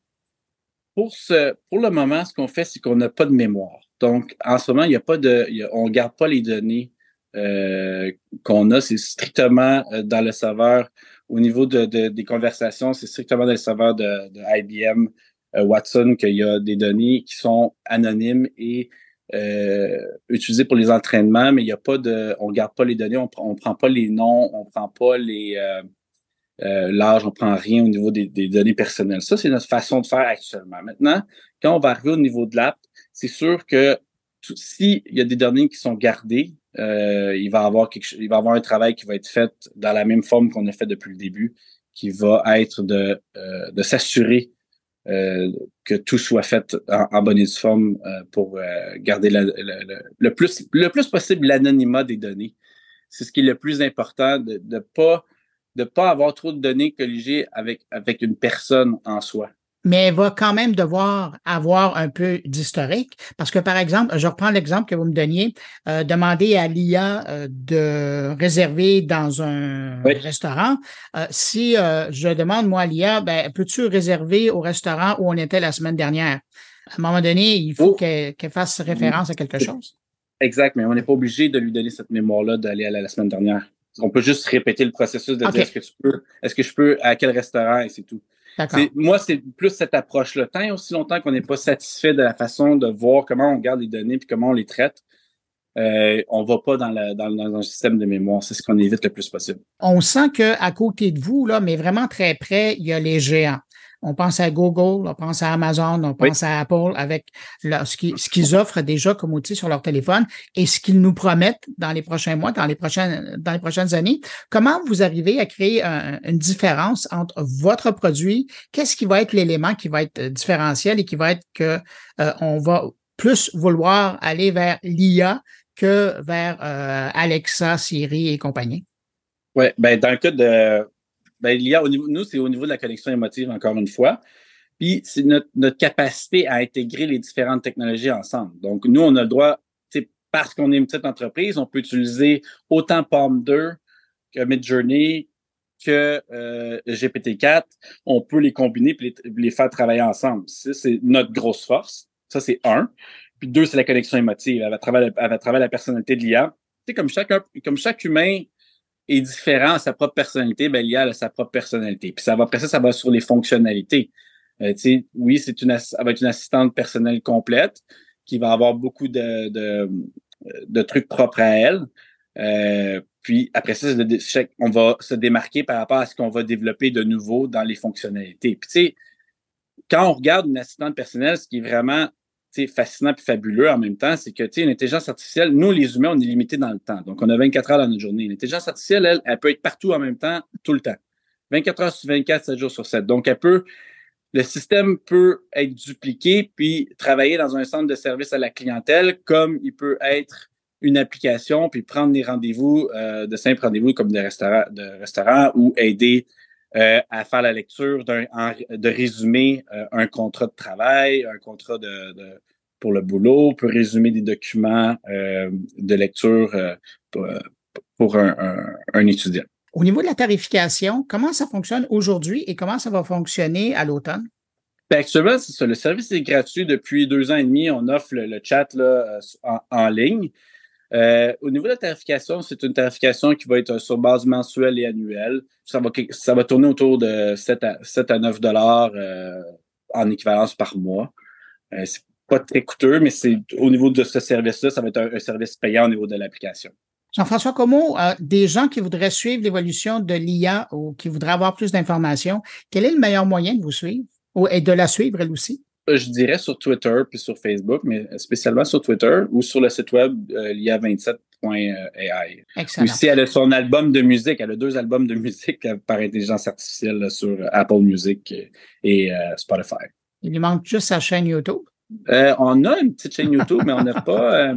Pour, ce, pour le moment, ce qu'on fait, c'est qu'on n'a pas de mémoire. Donc, en ce moment, il n'y a pas de, on ne garde pas les données euh, qu'on a, c'est strictement dans le serveur. Au niveau de, des conversations, c'est strictement dans le serveur de, IBM euh, Watson qu'il y a des données qui sont anonymes et utilisées pour les entraînements, mais il n'y a pas de, on garde pas les données, on, on prend pas les noms, on prend pas les l'âge, on prend rien au niveau des, des données personnelles. Ça, c'est notre façon de faire actuellement. Maintenant, quand on va arriver au niveau de l'app, c'est sûr que s'il y a des données qui sont gardées, euh, il va avoir quelque, il va avoir un travail qui va être fait dans la même forme qu'on a fait depuis le début, qui va être de, euh, de s'assurer euh, que tout soit fait en, bonne et due forme pour garder le, plus le plus possible l'anonymat des données. C'est ce qui est le plus important de ne pas de pas avoir trop de données colligées avec avec une personne en soi mais elle va quand même devoir avoir un peu d'historique. Parce que, par exemple, je reprends l'exemple que vous me donniez, euh, demander à l'IA euh, de réserver dans un restaurant. Euh, si je demande, moi, à l'IA, ben, peux-tu réserver au restaurant où on était la semaine dernière? À un moment donné, il faut oh. qu'elle fasse référence à quelque chose. Exact, mais on n'est pas obligé de lui donner cette mémoire-là d'aller à la, semaine dernière. On peut juste répéter le processus de dire est-ce que tu peux, est-ce que je peux, à quel restaurant, et c'est tout. Moi, c'est plus cette approche-là. Tant et aussi longtemps qu'on n'est pas satisfait de la façon de voir comment on garde les données et comment on les traite, euh, on va pas dans, la, dans, dans, un système de mémoire. C'est ce qu'on évite le plus possible. On sent qu'à côté de vous, là, mais vraiment très près, il y a les géants. On pense à Google, on pense à Amazon, on pense à Apple avec ce qu'ils offrent déjà comme outil sur leur téléphone et ce qu'ils nous promettent dans les prochains mois, dans les prochaines, dans les prochaines années. Comment vous arrivez à créer une différence entre votre produit? Qu'est-ce qui va être l'élément qui va être différentiel et qui va être que euh, on va plus vouloir aller vers l'IA que vers euh, Alexa, Siri et compagnie? Oui, ben dans le cas de ben, il y a au niveau, nous, c'est au niveau de la connexion émotive, encore une fois. Puis, c'est notre, notre capacité à intégrer les différentes technologies ensemble. Donc, nous, on a le droit, parce qu'on est une petite entreprise, on peut utiliser autant Palm 2 que Midjourney que euh, GPT-4. On peut les combiner et les, faire travailler ensemble. C'est notre grosse force. Ça, c'est un. Puis deux, c'est la connexion émotive. À travers, à travers la personnalité de l'IA. Sais, comme chacun, comme chaque humain est différent à sa propre personnalité, ben l'IA a sa propre personnalité. Puis ça va après ça, ça va sur les fonctionnalités. Euh, oui, c'est une, ça va être une assistante personnelle complète qui va avoir beaucoup de, de, de trucs propres à elle. Euh, puis après ça, on va se démarquer par rapport à ce qu'on va développer de nouveau dans les fonctionnalités. Puis tu sais, quand on regarde une assistante personnelle, ce qui est vraiment fascinant et fabuleux en même temps, c'est que une intelligence artificielle, nous, les humains, on est limité dans le temps. Donc, on a 24 heures dans notre journée. L'intelligence artificielle, elle, elle peut être partout en même temps, tout le temps. 24 heures sur 24, 7 jours sur 7. Donc, elle peut le système peut être dupliqué puis travailler dans un centre de service à la clientèle comme il peut être une application puis prendre des rendez-vous, euh, de simples rendez-vous comme des restaurants, de restaurants ou aider euh, à faire la lecture d'un, de résumer euh, un contrat de travail, un contrat de, de pour le boulot, peut résumer des documents de lecture pour, pour un, un, un étudiant. Au niveau de la tarification, comment ça fonctionne aujourd'hui et comment ça va fonctionner à l'automne? Ben, actuellement, c'est ça. Le service est gratuit depuis deux ans et demi. On offre le, chat là, en, en, ligne. Euh, au niveau de la tarification, c'est une tarification qui va être sur base mensuelle et annuelle. Ça va, tourner autour de 7 à, 7 à 9 dollars euh, en équivalence par mois. Euh, c'est pas très coûteux, mais c'est au niveau de ce service-là, ça va être un, service payant au niveau de l'application. Jean-François Como, euh, des gens qui voudraient suivre l'évolution de l'IA ou qui voudraient avoir plus d'informations, quel est le meilleur moyen de vous suivre ou, et de la suivre elle aussi? Euh, je dirais sur Twitter puis sur Facebook, mais spécialement sur Twitter ou sur le site web euh, l'IA27.ai. Excellent. Aussi, elle a son album de musique. Elle a deux albums de musique par intelligence artificielle sur Apple Music et Spotify. Il lui manque juste sa chaîne YouTube. on a une petite chaîne YouTube, mais on n'a pas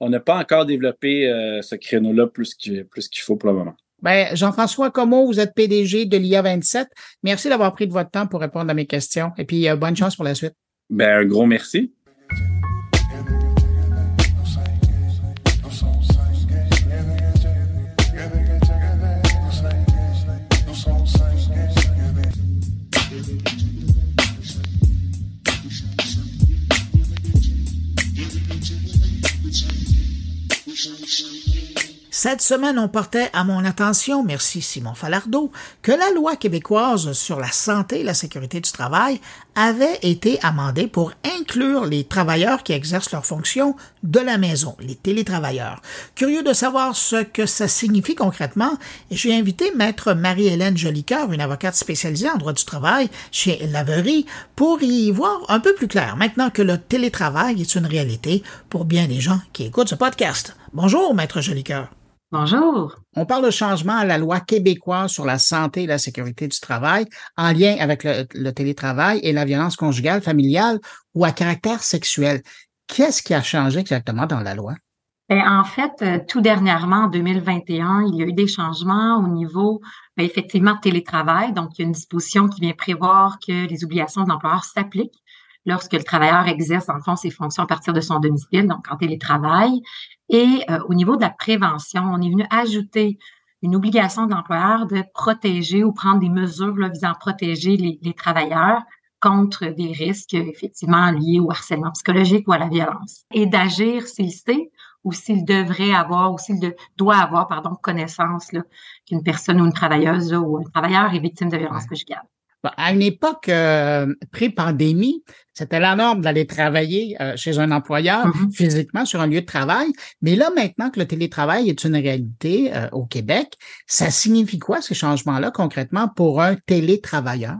on n'a pas encore développé euh, ce créneau-là plus qu'il plus qu'il faut pour le moment. Ben, Jean-François Como, vous êtes PDG de l'IA27. Merci d'avoir pris de votre temps pour répondre à mes questions. Et puis, euh, bonne chance pour la suite. Ben, un gros merci. Cette semaine, on portait à mon attention, merci Simon Falardeau, que la loi québécoise sur la santé et la sécurité du travail avait été amendée pour inclure les travailleurs qui exercent leurs fonctions de la maison, les télétravailleurs. Curieux de savoir ce que ça signifie concrètement, j'ai invité maître Marie-Hélène Jolicoeur, une avocate spécialisée en droit du travail chez Laverie, pour y voir un peu plus clair maintenant que le télétravail est une réalité pour bien des gens qui écoutent ce podcast. Bonjour, maître Jolicoeur. Bonjour. On parle de changement à la loi québécoise sur la santé et la sécurité du travail en lien avec le, télétravail et la violence conjugale, familiale ou à caractère sexuel. Qu'est-ce qui a changé exactement dans la loi? Ben, en fait, euh, tout dernièrement, en 2021, il y a eu des changements au niveau, ben, effectivement, de télétravail. Donc, il y a une disposition qui vient prévoir que les obligations de l'employeur s'appliquent lorsque le travailleur exerce, en fond, ses fonctions à partir de son domicile, donc en télétravail. Et euh, au niveau de la prévention, on est venu ajouter une obligation de l'employeur de protéger ou prendre des mesures visant à protéger les, les, travailleurs contre des risques effectivement liés au harcèlement psychologique ou à la violence et d'agir s'il sait ou s'il devrait avoir ou s'il doit avoir pardon connaissance qu'une personne ou une travailleuse ou un travailleur est victime de violence conjugale. À une époque euh, pré-pandémie, c'était la norme d'aller travailler euh, chez un employeur mm-hmm. physiquement sur un lieu de travail. Mais là, maintenant que le télétravail est une réalité euh, au Québec, ça signifie quoi ces changements-là concrètement pour un télétravailleur?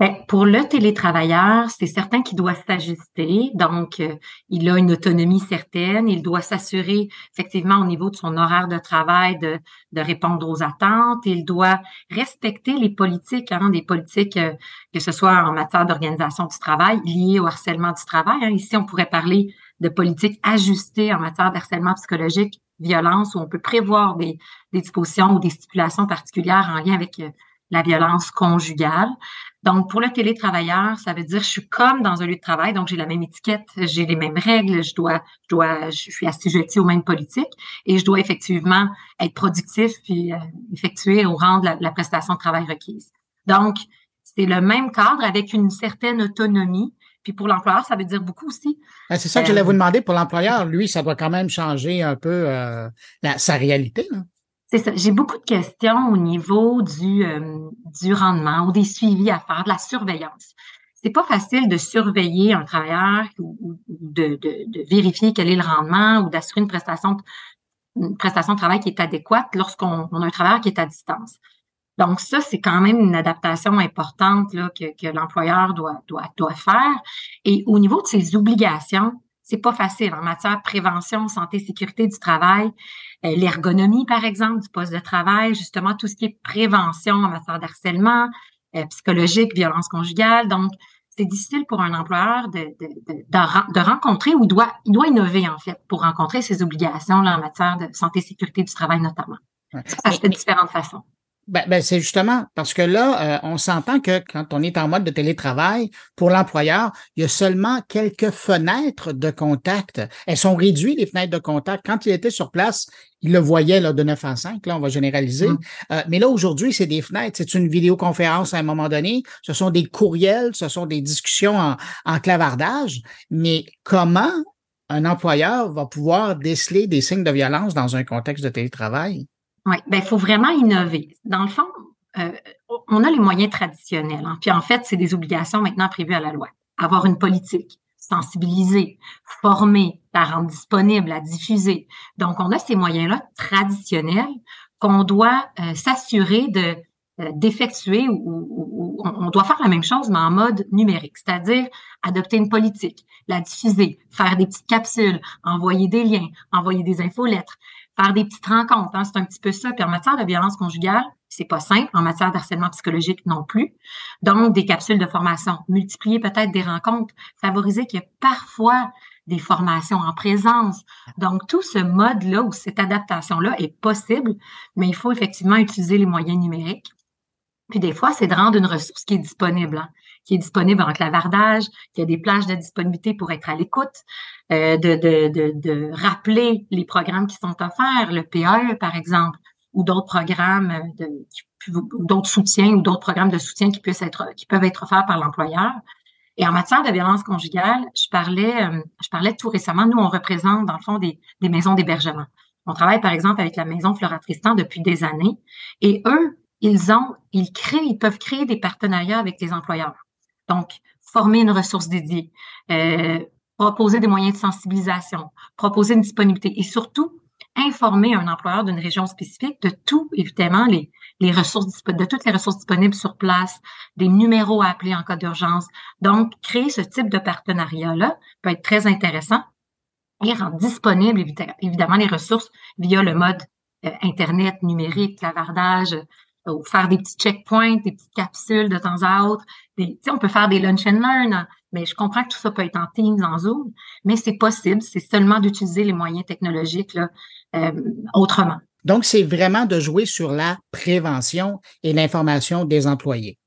Ben, pour le télétravailleur, c'est certain qu'il doit s'ajuster. Donc, euh, il a une autonomie certaine. Il doit s'assurer effectivement au niveau de son horaire de travail de, répondre aux attentes. Il doit respecter les politiques, hein, des politiques euh, que ce soit en matière d'organisation du travail liées au harcèlement du travail. Hein. Ici, on pourrait parler de politiques ajustées en matière d'harcèlement psychologique, violence, où on peut prévoir des, des dispositions ou des stipulations particulières en lien avec euh, la violence conjugale. Donc, pour le télétravailleur, ça veut dire je suis comme dans un lieu de travail, donc j'ai la même étiquette, j'ai les mêmes règles, je dois, je dois, je suis assujetti aux mêmes politiques et je dois effectivement être productif puis euh, effectuer ou rendre la, la, prestation de travail requise. Donc, c'est le même cadre avec une certaine autonomie. Puis pour l'employeur, ça veut dire beaucoup aussi. Ben, c'est ça que je voulais vous euh, demander. Pour l'employeur, lui, ça doit quand même changer un peu euh, la, sa réalité. Là. C'est ça. J'ai beaucoup de questions au niveau du, euh, du rendement ou des suivis à faire, de la surveillance. C'est pas facile de surveiller un travailleur ou, de, de, de, vérifier quel est le rendement ou d'assurer une prestation, une prestation de travail qui est adéquate lorsqu'on a un travailleur qui est à distance. Donc, ça, c'est quand même une adaptation importante là, que, que l'employeur doit, doit, doit faire. Et au niveau de ses obligations, c'est pas facile en matière de prévention, santé, sécurité du travail, l'ergonomie par exemple du poste de travail, justement tout ce qui est prévention en matière d'harcèlement, euh, psychologiques, violence conjugale. Donc, c'est difficile pour un employeur de, de, de, de, rencontrer ou il doit, il doit innover, en fait, pour rencontrer ses obligations là, en matière de santé et sécurité du travail notamment. Ça se fait de différentes façons. Ben, ben c'est justement parce que là, euh, on s'entend que quand on est en mode de télétravail, pour l'employeur, il y a seulement quelques fenêtres de contact. Elles sont réduites, les fenêtres de contact. Quand il était sur place, il le voyait là, de 9 à 5, là, on va généraliser. Mmh. Euh, mais là, aujourd'hui, c'est des fenêtres. C'est une vidéoconférence à un moment donné. Ce sont des courriels, ce sont des discussions en, en clavardage. Mais comment un employeur va pouvoir déceler des signes de violence dans un contexte de télétravail? Oui, ben il faut vraiment innover. Dans le fond, euh, on a les moyens traditionnels. Hein. Puis en fait, c'est des obligations maintenant prévues à la loi. Avoir une politique, sensibiliser, former, la rendre disponible, la diffuser. Donc, on a ces moyens-là traditionnels qu'on doit euh, s'assurer de euh, d'effectuer ou, on doit faire la même chose, mais en mode numérique, c'est-à-dire adopter une politique, la diffuser, faire des petites capsules, envoyer des liens, envoyer des infolettres, faire des petites rencontres. Hein, c'est un petit peu ça. Puis en matière de violence conjugale, c'est pas simple. En matière d'harcèlement psychologique non plus. Donc, des capsules de formation, multiplier peut-être des rencontres, favoriser qu'il y ait parfois des formations en présence. Donc, tout ce mode-là ou cette adaptation-là est possible, mais il faut effectivement utiliser les moyens numériques. Puis des fois, c'est de rendre une ressource qui est disponible, hein, qui est disponible en clavardage, qui a des plages de disponibilité pour être à l'écoute, euh, de, de, de, rappeler les programmes qui sont offerts, le PAE par exemple, ou d'autres programmes d'autres soutiens ou d'autres programmes de soutien qui peuvent être qui peuvent être offerts par l'employeur. Et en matière de violence conjugale, je parlais, euh, je parlais tout récemment, nous, on représente, dans le fond, des, des maisons d'hébergement. On travaille, par exemple, avec la maison Flora Tristan depuis des années. Et eux, ils ont, ils créent, ils peuvent créer des partenariats avec les employeurs. Donc, former une ressource dédiée, euh, proposer des moyens de sensibilisation, proposer une disponibilité et surtout informer un employeur d'une région spécifique de tout, évidemment, les, les ressources, de toutes les ressources disponibles sur place, des numéros à appeler en cas d'urgence. Donc, créer ce type de partenariat-là peut être très intéressant et rendre disponible, évidemment, les ressources via le mode euh, Internet, numérique, clavardage, ou faire des petits checkpoints, des petites capsules de temps à autre. Des, on peut faire des lunch and learn, mais je comprends que tout ça peut être en Teams, en Zoom, mais c'est possible, c'est seulement d'utiliser les moyens technologiques là, euh, autrement. Donc, c'est vraiment de jouer sur la prévention et l'information des employés.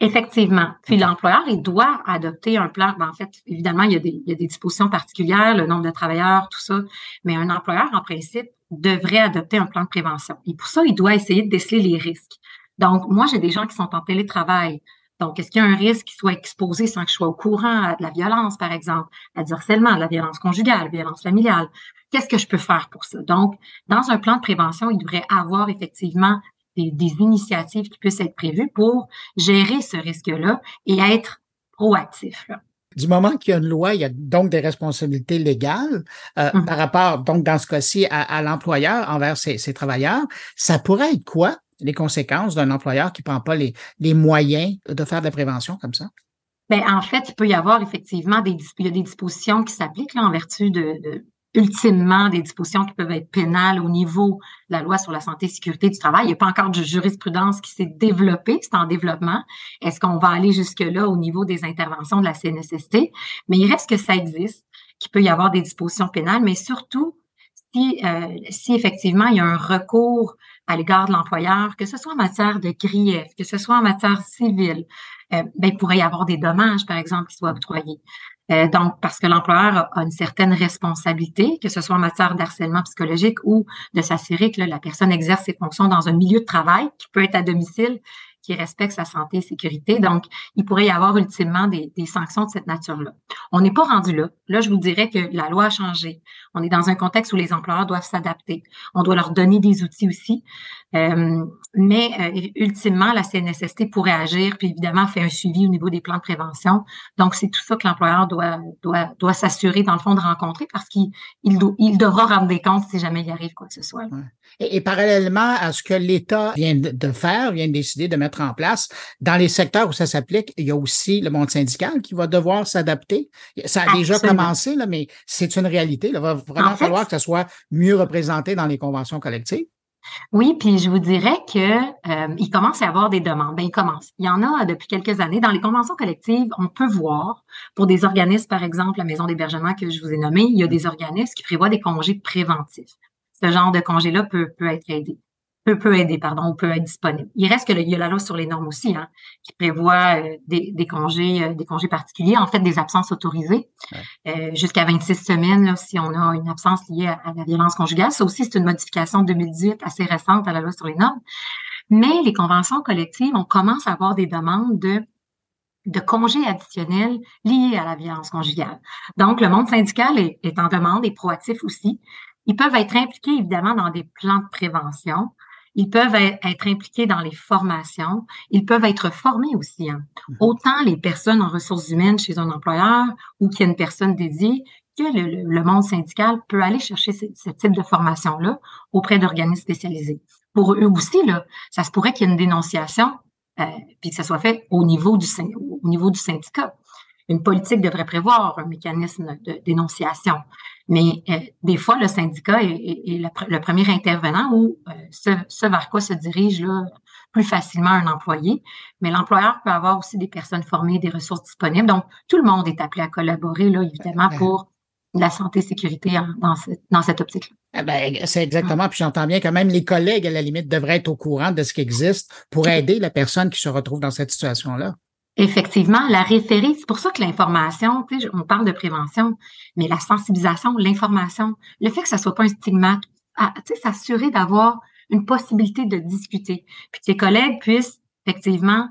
Effectivement. Puis l'employeur, il doit adopter un plan. Ben, en fait, évidemment, il y, a des, il y a des dispositions particulières, le nombre de travailleurs, tout ça. Mais un employeur, en principe, devrait adopter un plan de prévention. Et pour ça, il doit essayer de déceler les risques. Donc, moi, j'ai des gens qui sont en télétravail. Donc, est-ce qu'il y a un risque qu'ils soient exposés sans que je sois au courant à de la violence, par exemple, à du harcèlement, de la violence conjugale, violence familiale? Qu'est-ce que je peux faire pour ça? Donc, dans un plan de prévention, il devrait avoir effectivement des, des initiatives qui puissent être prévues pour gérer ce risque-là et être proactif. Là. Du moment qu'il y a une loi, il y a donc des responsabilités légales euh, mmh. par rapport, donc dans ce cas-ci, à, à l'employeur envers ses, ses, travailleurs. Ça pourrait être quoi les conséquences d'un employeur qui prend pas les, les moyens de faire de la prévention comme ça? Bien, en fait, il peut y avoir effectivement des, il y a des dispositions qui s'appliquent en vertu de, de, ultimement des dispositions qui peuvent être pénales au niveau de la loi sur la santé et sécurité du travail. Il n'y a pas encore de jurisprudence qui s'est développée, c'est en développement. Est-ce qu'on va aller jusque-là au niveau des interventions de la CNSST? Mais il reste que ça existe, qu'il peut y avoir des dispositions pénales, mais surtout si, euh, si effectivement il y a un recours à l'égard de l'employeur, que ce soit en matière de grief, que ce soit en matière civile, euh, ben, il pourrait y avoir des dommages, par exemple, qui soient octroyés. Euh, donc, parce que l'employeur a une certaine responsabilité, que ce soit en matière d'harcèlement psychologique ou de s'assurer que la personne exerce ses fonctions dans un milieu de travail qui peut être à domicile qui respecte sa santé et sécurité. Donc, il pourrait y avoir ultimement des, des sanctions de cette nature-là. On n'est pas rendu là. Là, je vous dirais que la loi a changé. On est dans un contexte où les employeurs doivent s'adapter. On doit leur donner des outils aussi. Euh, mais euh, ultimement, la CNSST pourrait agir, puis évidemment faire un suivi au niveau des plans de prévention. Donc, c'est tout ça que l'employeur doit, doit, doit s'assurer, dans le fond, de rencontrer parce qu'il il, il devra rendre des comptes si jamais il arrive quoi que ce soit. Et, et, parallèlement à ce que l'État vient de faire, vient de décider de mettre en place, dans les secteurs où ça s'applique, il y a aussi le monde syndical qui va devoir s'adapter. Ça a déjà commencé, là, mais c'est une réalité. Il va vraiment falloir que ça soit mieux représenté dans les conventions collectives. Oui, puis je vous dirais que euh, il commence à y avoir des demandes. Ben, il commence. Il y en a depuis quelques années. Dans les conventions collectives, on peut voir, pour des organismes, par exemple, la maison d'hébergement que je vous ai nommée, il y a des organismes qui prévoient des congés préventifs. Ce genre de congé-là peut, peut être aidé peut, peut aider, pardon, ou peut être disponible. Il reste que il y a la loi sur les normes aussi, hein, qui prévoit euh, des, des, congés, euh, des congés particuliers, en fait des absences autorisées, euh, jusqu'à 26 semaines là, si on a une absence liée à, la violence conjugale. Ça aussi, c'est une modification de 2018 assez récente à la loi sur les normes. Mais les conventions collectives, on commence à avoir des demandes de de congés additionnels liés à la violence conjugale. Donc, le monde syndical est, est en demande et proactif aussi. Ils peuvent être impliqués, évidemment, dans des plans de prévention. Ils peuvent être impliqués dans les formations. Ils peuvent être formés aussi. Hein. Mhm. Autant les personnes en ressources humaines chez un employeur ou qu'il y a une personne dédiée que le, monde syndical peut aller chercher ce, type de formation-là auprès d'organismes spécialisés. Pour eux aussi, là, ça se pourrait qu'il y ait une dénonciation, euh, puis que ça soit fait au niveau du, au niveau du syndicat. Une politique devrait prévoir un mécanisme de dénonciation. Mais euh, des fois, le syndicat est, le, premier intervenant ou euh, ce, vers quoi se dirige là, plus facilement un employé. Mais l'employeur peut avoir aussi des personnes formées, des ressources disponibles. Donc, tout le monde est appelé à collaborer, là, évidemment, pour la santé et sécurité dans, dans cette optique-là. Eh ben, c'est exactement, puis j'entends bien que même les collègues, à la limite, devraient être au courant de ce qui existe pour aider la personne qui se retrouve dans cette situation-là. Effectivement, la référer, c'est pour ça que l'information, on parle de prévention, mais la sensibilisation, l'information, le fait que ça soit pas un stigmate, sais, s'assurer d'avoir une possibilité de discuter, puis que tes collègues puissent effectivement,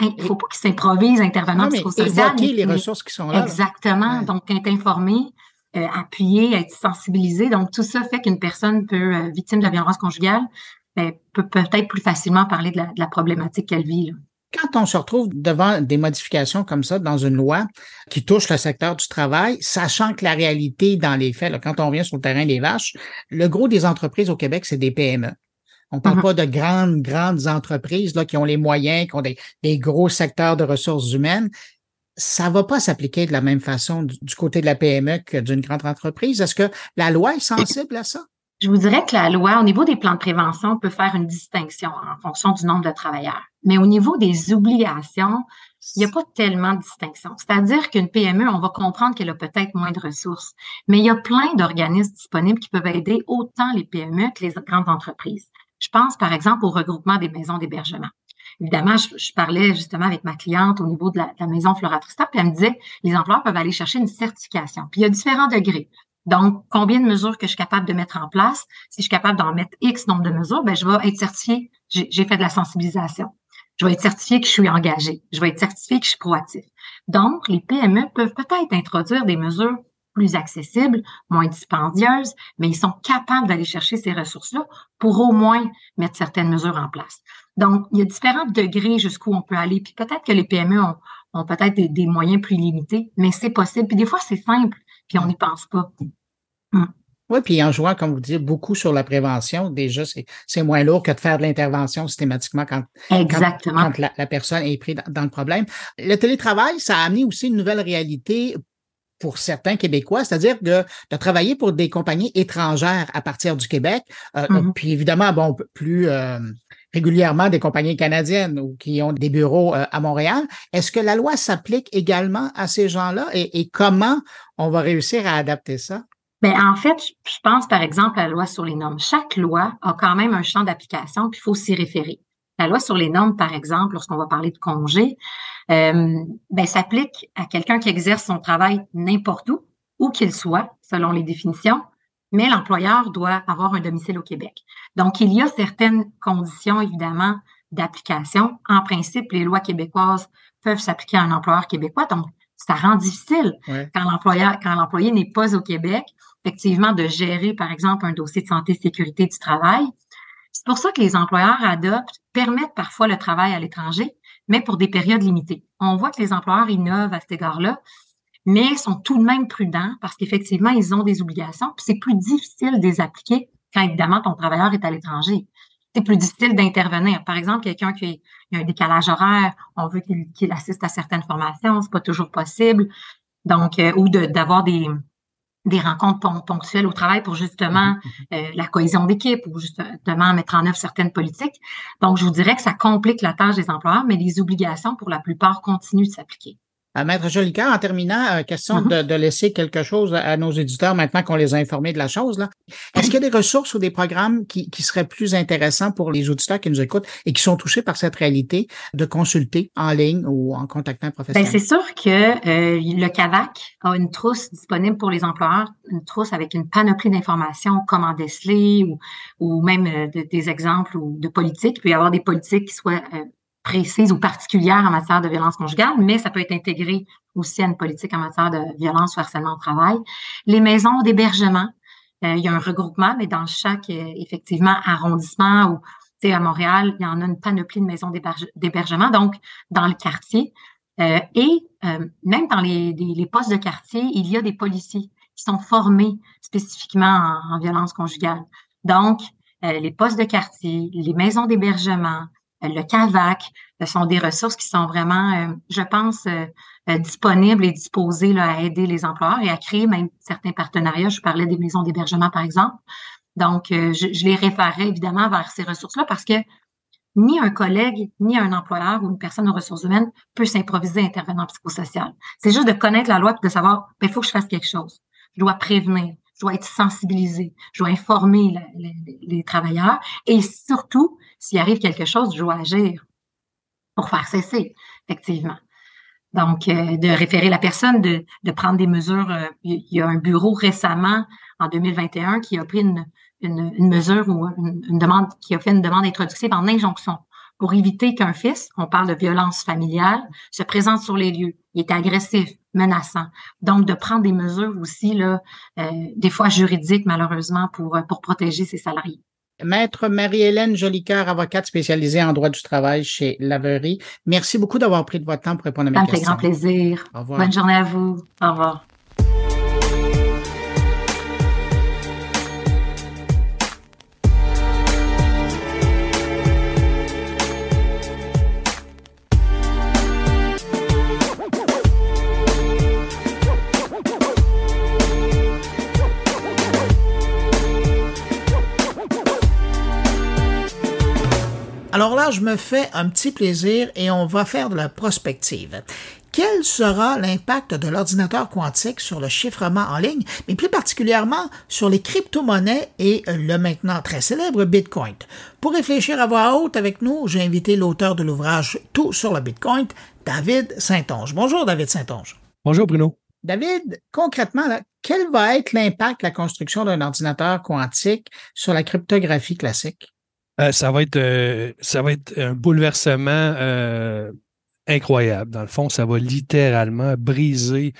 il ne faut pas qu'ils s'improvisent intervenant psychosocial. Évoquer les ressources qui sont là. Exactement. Donc, être informé, euh, appuyé, être sensibilisé. Donc, tout ça fait qu'une personne peut, euh, victime de la violence conjugale, ben, peut peut-être plus facilement parler de la, de la problématique qu'elle vit. Là. Quand on se retrouve devant des modifications comme ça dans une loi qui touche le secteur du travail, sachant que la réalité dans les faits, quand on vient sur le terrain des vaches, le gros des entreprises au Québec, c'est des PME. On parle mm-hmm. pas de grandes, grandes entreprises là, qui ont les moyens, qui ont des, gros secteurs de ressources humaines. Ça va pas s'appliquer de la même façon du côté de la PME que d'une grande entreprise. Est-ce que la loi est sensible à ça? Je vous dirais que la loi, au niveau des plans de prévention, peut faire une distinction en fonction du nombre de travailleurs. Mais au niveau des obligations, il n'y a pas tellement de distinction. C'est-à-dire qu'une PME, on va comprendre qu'elle a peut-être moins de ressources, mais il y a plein d'organismes disponibles qui peuvent aider autant les PME que les grandes entreprises. Je pense par exemple au regroupement des maisons d'hébergement. Évidemment, je, parlais justement avec ma cliente au niveau de la, de la maison Floratrista, puis elle me disait, les employeurs peuvent aller chercher une certification. Puis il y a différents degrés. Donc, combien de mesures que je suis capable de mettre en place? Si je suis capable d'en mettre X nombre de mesures, ben, je vais être certifié. J'ai fait de la sensibilisation. Je vais être certifié que je suis engagé. Je vais être certifié que je suis proactif. Donc, les PME peuvent peut-être introduire des mesures plus accessibles, moins dispendieuses, mais ils sont capables d'aller chercher ces ressources-là pour au moins mettre certaines mesures en place. Donc, il y a différents degrés jusqu'où on peut aller. Puis peut-être que les PME ont, peut-être des, des, moyens plus limités, mais c'est possible. Puis des fois, c'est simple, puis on n'y pense pas. Hmm. Oui, puis en jouant, comme vous dites, beaucoup sur la prévention, déjà, c'est moins lourd que de faire de l'intervention systématiquement quand, Exactement. quand, la, personne est prise dans, le problème. Le télétravail, ça a amené aussi une nouvelle réalité pour certains Québécois, c'est-à-dire de, de, travailler pour des compagnies étrangères à partir du Québec. Euh, mm-hmm. Puis évidemment, bon, plus euh, régulièrement des compagnies canadiennes ou qui ont des bureaux euh, à Montréal. Est-ce que la loi s'applique également à ces gens-là et, comment on va réussir à adapter ça? Ben, en fait, je pense par exemple à la loi sur les normes. Chaque loi a quand même un champ d'application, puis il faut s'y référer. La loi sur les normes, par exemple, lorsqu'on va parler de congé, euh, ben, s'applique à quelqu'un qui exerce son travail n'importe où, où qu'il soit, selon les définitions, mais l'employeur doit avoir un domicile au Québec. Donc, il y a certaines conditions, évidemment, d'application. En principe, les lois québécoises peuvent s'appliquer à un employeur québécois. Donc, ça rend difficile quand l'employeur, quand l'employé n'est pas au Québec effectivement de gérer, par exemple, un dossier de santé et sécurité du travail. C'est pour ça que les employeurs adoptent, permettent parfois le travail à l'étranger, mais pour des périodes limitées. On voit que les employeurs innovent à cet égard-là, mais sont tout de même prudents parce qu'effectivement, ils ont des obligations, puis c'est plus difficile de les appliquer quand évidemment ton travailleur est à l'étranger. C'est plus difficile d'intervenir. Par exemple, quelqu'un qui a un décalage horaire, on veut qu'il assiste à certaines formations, c'est pas toujours possible. Donc, euh, ou d'avoir des, des rencontres ponctuelles au travail pour justement mm-hmm. la cohésion d'équipe ou justement mettre en œuvre certaines politiques. Donc, je vous dirais que ça complique la tâche des employeurs, mais les obligations, pour la plupart, continuent de s'appliquer. Euh, Maître Jolicoeur, en terminant, euh, question mm-hmm. de, laisser quelque chose à nos éditeurs maintenant qu'on les a informés de la chose. Est-ce qu'il y a des ressources ou des programmes qui, seraient plus intéressants pour les auditeurs qui nous écoutent et qui sont touchés par cette réalité de consulter en ligne ou en contactant un professionnel? Ben, c'est sûr que euh, le CAVAC a une trousse disponible pour les employeurs, une trousse avec une panoplie d'informations, comment déceler ou, ou même des exemples ou de politiques. Il peut y avoir des politiques qui soient précise ou particulière en matière de violence conjugale, mais ça peut être intégré aussi à une politique en matière de violence ou harcèlement au travail. Les maisons d'hébergement, euh, il y a un regroupement, mais dans chaque, euh, effectivement, arrondissement ou, tu sais, à Montréal, il y en a une panoplie de maisons d'hébergement, donc dans le quartier. Euh, et même dans les, postes de quartier, il y a des policiers qui sont formés spécifiquement en, en violence conjugale. Donc, les postes de quartier, les maisons d'hébergement, le CAVAC, sont des ressources qui sont vraiment, euh, je pense, euh, euh, disponibles et disposées à aider les employeurs et à créer même certains partenariats. Je parlais des maisons d'hébergement, par exemple. Donc, je, les référerais évidemment vers ces ressources-là parce que ni un collègue, ni un employeur ou une personne aux ressources humaines peut s'improviser intervenant psychosocial. C'est juste de connaître la loi et de savoir, ben, il faut que je fasse quelque chose. Je dois prévenir, je dois être sensibilisé, je dois informer les travailleurs et surtout, s'il arrive quelque chose, je dois agir pour faire cesser, effectivement. Donc, euh, de référer la personne, de, prendre des mesures. Euh, il y a un bureau récemment, en 2021, qui a pris une, une, une mesure ou une, demande, qui a fait une demande introductive en injonction pour éviter qu'un fils, on parle de violence familiale, se présente sur les lieux. Il est agressif, menaçant. Donc, de prendre des mesures aussi, là, euh, des fois juridiques, malheureusement, pour, pour protéger ses salariés. Maître Marie-Hélène Jolicoeur, avocate spécialisée en droit du travail chez Laverie. Merci beaucoup d'avoir pris de votre temps pour répondre à mes questions. Ça me fait grand plaisir. Au revoir. Bonne journée à vous. Au revoir. Alors là, je me fais un petit plaisir et on va faire de la prospective. Quel sera l'impact de l'ordinateur quantique sur le chiffrement en ligne, mais plus particulièrement sur les crypto-monnaies et le maintenant très célèbre Bitcoin? Pour réfléchir à voix haute avec nous, j'ai invité l'auteur de l'ouvrage Tout sur le Bitcoin, David Saint-Onge. Bonjour, David Saint-Onge. Bonjour, Bruno. David, concrètement, quel va être l'impact de la construction d'un ordinateur quantique sur la cryptographie classique? Euh, ça va être euh, ça va être un bouleversement euh, incroyable. Dans le fond, ça va littéralement briser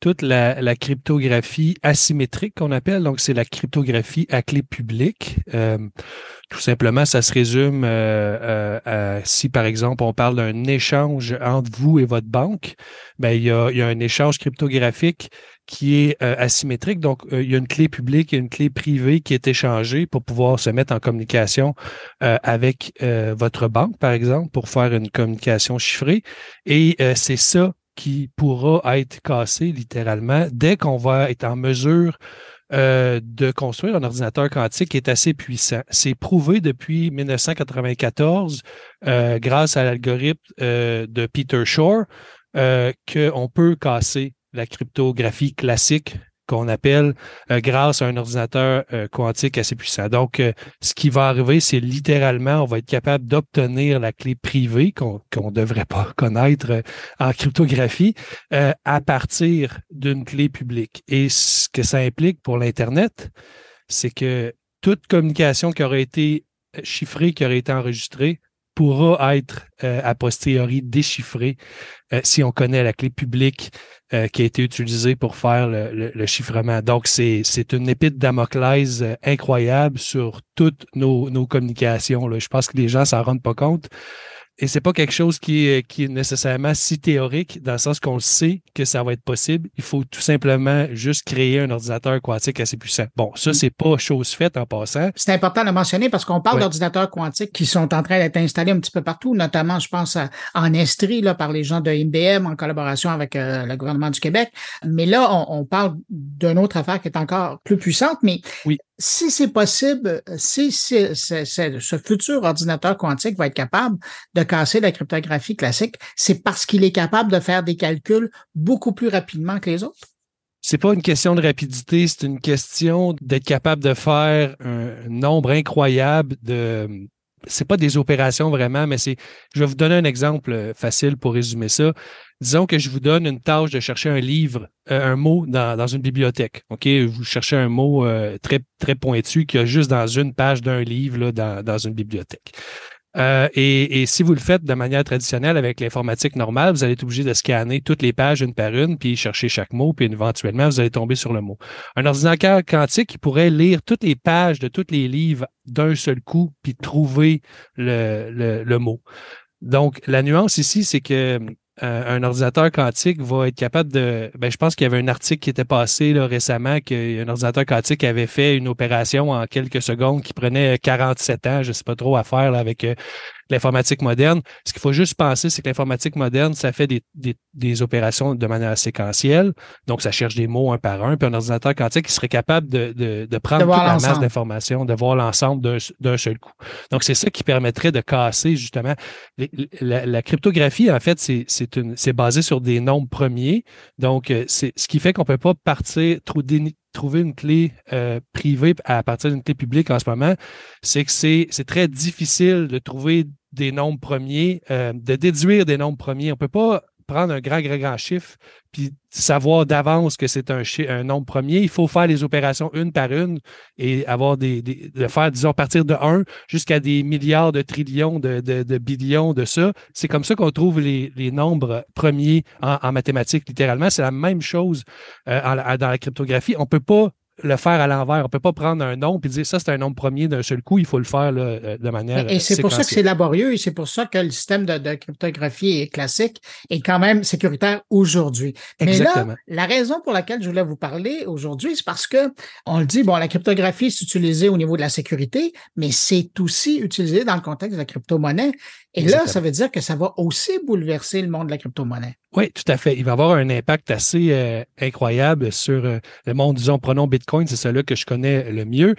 toute la, cryptographie asymétrique qu'on appelle. Donc, c'est la cryptographie à clé publique. tout simplement, ça se résume à, si, par exemple, on parle d'un échange entre vous et votre banque, ben, il, y a, il y a un échange cryptographique qui est euh, asymétrique. Donc, euh, il y a une clé publique et une clé privée qui est échangée pour pouvoir se mettre en communication euh, avec votre banque, par exemple, pour faire une communication chiffrée. Et c'est ça qui pourra être cassé littéralement dès qu'on va être en mesure de construire un ordinateur quantique qui est assez puissant. C'est prouvé depuis 1994 grâce à l'algorithme de Peter Shore qu'on peut casser la cryptographie classique qu'on appelle euh, grâce à un ordinateur euh, quantique assez puissant. Donc, euh, ce qui va arriver, c'est littéralement, on va être capable d'obtenir la clé privée qu'on ne devrait pas connaître en cryptographie à partir d'une clé publique. Et ce que ça implique pour l'Internet, c'est que toute communication qui aurait été chiffrée, qui aurait été enregistrée, pourra être a posteriori déchiffrée si on connaît la clé publique euh, qui a été utilisé pour faire le, chiffrement. Donc, c'est, une épée de euh, incroyable sur toutes nos, nos communications. Là. Je pense que les gens s'en rendent pas compte. Et c'est pas quelque chose qui est, qui est nécessairement si théorique, dans le sens qu'on sait que ça va être possible. Il faut tout simplement juste créer un ordinateur quantique assez puissant. Bon, ça, c'est pas chose faite en passant. C'est important de mentionner parce qu'on parle Ouais. d'ordinateurs quantiques qui sont en train d'être installés un petit peu partout, notamment, je pense, à- en Estrie, là, par les gens de IBM en collaboration avec euh, le gouvernement du Québec. Mais là, on, on parle d'une autre affaire qui est encore plus puissante, mais Oui. Si c'est possible, si, ce futur ordinateur quantique va être capable de casser la cryptographie classique, c'est parce qu'il est capable de faire des calculs beaucoup plus rapidement que les autres? C'est pas une question de rapidité, c'est une question d'être capable de faire un nombre incroyable de. C'est pas des opérations vraiment, mais c'est. Je vais vous donner un exemple euh, facile pour résumer ça. Disons que je vous donne une tâche de chercher un livre, euh, un mot dans, dans une bibliothèque. OK? Vous cherchez un mot euh, très, très pointu qu'il y a juste dans une page d'un livre là, dans, dans une bibliothèque. Euh, et, et si vous le faites de manière traditionnelle avec l'informatique normale, vous allez être obligé de scanner toutes les pages une par une, puis chercher chaque mot, puis éventuellement, vous allez tomber sur le mot. Un ordinateur quantique qui pourrait lire toutes les pages de tous les livres d'un seul coup, puis trouver le, le, le mot. Donc, la nuance ici, c'est que euh, un ordinateur quantique va être capable de. Ben, je pense qu'il y avait un article qui était passé là, récemment qu'un ordinateur quantique avait fait une opération en quelques secondes qui prenait 47 ans, je ne sais pas trop à faire avec euh, l'informatique moderne. Ce qu'il faut juste penser, c'est que l'informatique moderne, ça fait des, des, des, opérations de manière séquentielle. Donc, ça cherche des mots un par un. Puis un ordinateur quantique qui serait capable de, de, de prendre De toute la masse d'informations, de voir l'ensemble d'un d'un seul coup. Donc, c'est ça qui permettrait de casser justement. les- La, la cryptographie, en fait, c'est c'est une- c'est basé sur des nombres premiers. Donc, euh, c'est ce qui fait qu'on peut pas partir, trouver, trouver une clé euh, privée à partir d'une clé publique en ce moment, c'est que c'est très difficile de trouver des nombres premiers, euh, de déduire des nombres premiers. On peut pas prendre un grand, grand, grand chiffre puis savoir d'avance que c'est un, nombre premier. Il faut faire les opérations une par une et avoir des, de faire, disons, partir de 1 jusqu'à des milliards de trillions de, de, de billions de ça. C'est comme ça qu'on trouve les, les nombres premiers en, mathématiques, littéralement. C'est la même chose euh, dans la cryptographie. On peut pas le faire à l'envers. On peut pas prendre un nombre et dire ça, c'est un nombre premier d'un seul coup. Il faut le faire là, euh, de manière. Et c'est pour ça que c'est laborieux et c'est pour ça que le système de, de cryptographie classique est quand même sécuritaire aujourd'hui. Mais Exactement. là, la raison pour laquelle je voulais vous parler aujourd'hui, c'est parce que on le dit, bon, la cryptographie c'est utilisée au niveau de la sécurité, mais c'est aussi utilisé dans le contexte de la crypto-monnaie. Et là, ça veut dire que ça va aussi bouleverser le monde de la crypto-monnaie. Oui, tout à fait. Il va avoir un impact assez euh, incroyable sur euh, le monde, disons, prenons Bitcoin, c'est celui que je connais le mieux.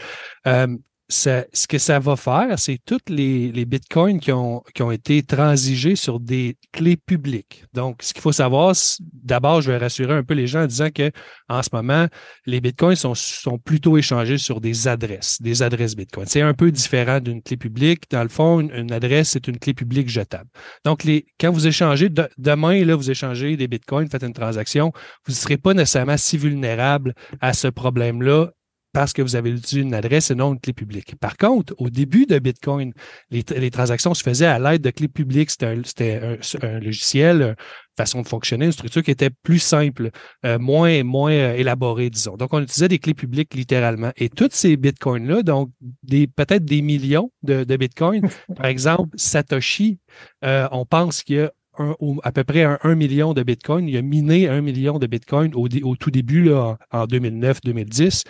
Euh, ce que ça va faire, c'est toutes les, bitcoins qui ont, été transigés sur des clés publiques. Donc, ce qu'il faut savoir, d'abord, je vais rassurer un peu les gens en disant que en ce moment, les bitcoins sont, plutôt échangés sur des adresses, des adresses bitcoin. C'est un peu différent d'une clé publique. Dans le fond, une, adresse, c'est une clé publique jetable. Donc, quand vous échangez, de- demain, là, vous échangez des bitcoins, faites une transaction, vous ne serez pas nécessairement si vulnérable à ce problème-là parce que vous avez utilisé une adresse et non une clé publique. Par contre, au début de Bitcoin, les, les transactions se faisaient à l'aide de clés publiques. C'était un, c'était un- un logiciel, une façon de fonctionner, une structure qui était plus simple, euh, moins, moins euh, élaborée, disons. Donc, on utilisait des clés publiques littéralement. Et toutes ces Bitcoins-là, donc des, peut-être des millions de, de Bitcoins, par exemple, Satoshi, euh, on pense qu'il y a un- à peu près un, un million de Bitcoin. Il a miné un million de Bitcoin au, au tout début, là, en, en 2009-2010.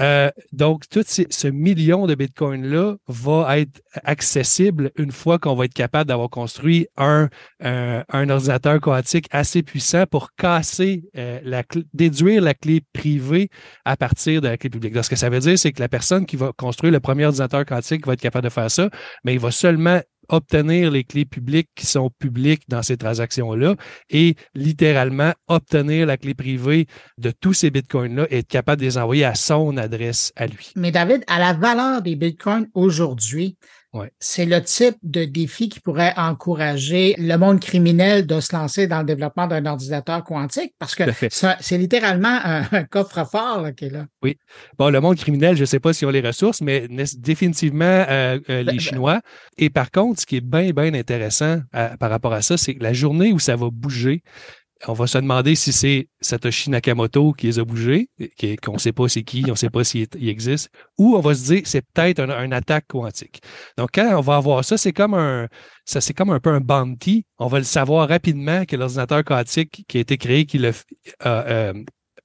Euh, donc, tout ce million de Bitcoin-là va être accessible une fois qu'on va être capable d'avoir construit un, un, un ordinateur quantique assez puissant pour casser, euh, la cl- déduire la clé privée à partir de la clé publique. Donc, ce que ça veut dire, c'est que la personne qui va construire le premier ordinateur quantique va être capable de faire ça, mais il va seulement obtenir les clés publiques qui sont publiques dans ces transactions-là et littéralement obtenir la clé privée de tous ces bitcoins-là et être capable de les envoyer à son adresse à lui. Mais David, à la valeur des bitcoins aujourd'hui, Ouais. c'est le type de défi qui pourrait encourager le monde criminel de se lancer dans le développement d'un ordinateur quantique parce que c'est littéralement un, un coffre-fort qui est là. Bon, le monde criminel, je ne sais pas s'ils ont les ressources, mais définitivement euh, euh, Ben, les ben. Chinois. Et par contre, ce qui est bien, bien intéressant euh, par rapport à ça, c'est que la journée où ça va bouger, on va se demander si c'est Satoshi Nakamoto qui les a bougés, qu'on ne sait pas c'est qui, on ne sait pas s'il existe, ou on va se dire c'est peut-être une attaque quantique. Donc, quand on va avoir ça, c'est comme un ça c'est comme un peu un bounty. On va le savoir rapidement que l'ordinateur quantique qui a été créé, qui a, euh,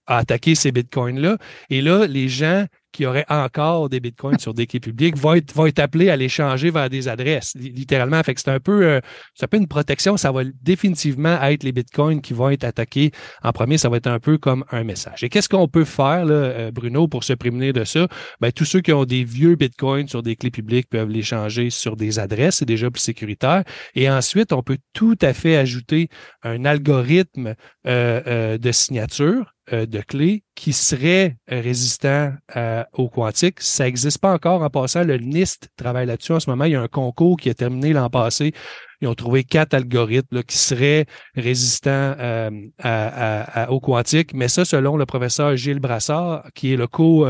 a attaqué ces bitcoins-là. Et là, les gens qui auraient encore des bitcoins sur des clés publiques vont être, vont être appelés à les changer vers des adresses, littéralement. Fait que c'est un peu, euh, c'est un peu une protection. Ça va définitivement être les bitcoins qui vont être attaqués en premier. Ça va être un peu comme un message. Et qu'est-ce qu'on peut faire, là, euh, Bruno, pour se prémunir de ça? Ben, tous ceux qui ont des vieux bitcoins sur des clés publiques peuvent les changer sur des adresses. C'est déjà plus sécuritaire. Et ensuite, on peut tout à fait ajouter un algorithme euh, de signature euh, de clés qui serait résistant euh, au quantique. Ça n'existe pas encore. En passant, le NIST travaille là-dessus en ce moment. Il y a un concours qui a terminé l'an passé. Ils ont trouvé quatre algorithmes qui seraient résistants euh, au quantique. Mais ça, selon le professeur Gilles Brassard, qui est le co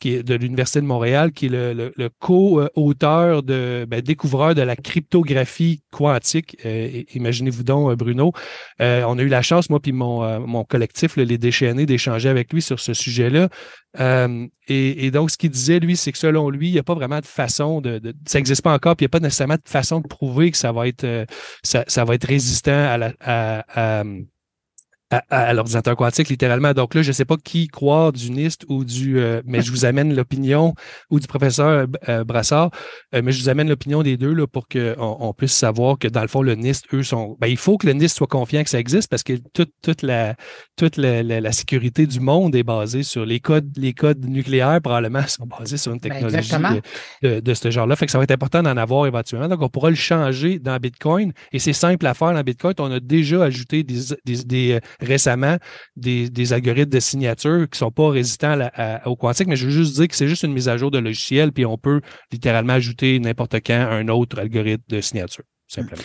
qui est de l'Université de Montréal, qui est le, co-auteur de ben, découvreur de la cryptographie quantique. Euh, imaginez-vous donc, euh, Bruno. Euh, on a eu la chance, moi puis mon, mon collectif, les déchaînés, d'échanger avec lui sur ce sujet-là. Et, donc, ce qu'il disait, lui, c'est que selon lui, il n'y a pas vraiment de façon de. ça n'existe pas encore, puis il n'y a pas nécessairement de façon de prouver que ça va être, ça, va être résistant à la, à à, l'ordinateur quantique, littéralement. Donc là, je ne sais pas qui croire du NIST ou du... Euh, mais je vous amène l'opinion ou du professeur euh, Brassard, euh, mais je vous amène l'opinion des deux là, pour qu'on on puisse savoir que, dans le fond, le NIST, eux, sont... Ben, il faut que le NIST soit confiant que ça existe parce que toute, toute, la, toute la, la, sécurité du monde est basée sur les codes, les codes nucléaires, probablement, sont basés sur une ben, technologie de, de, ce genre-là. Fait que ça va être important d'en avoir éventuellement. Donc, on pourra le changer dans Bitcoin et c'est simple à faire dans Bitcoin. On a déjà ajouté des, des, des récemment des, algorithmes de signature qui ne sont pas résistants au quantique, mais je veux juste dire que c'est juste une mise à jour de logiciel, puis on peut littéralement ajouter n'importe quand un autre algorithme de signature. Simplement.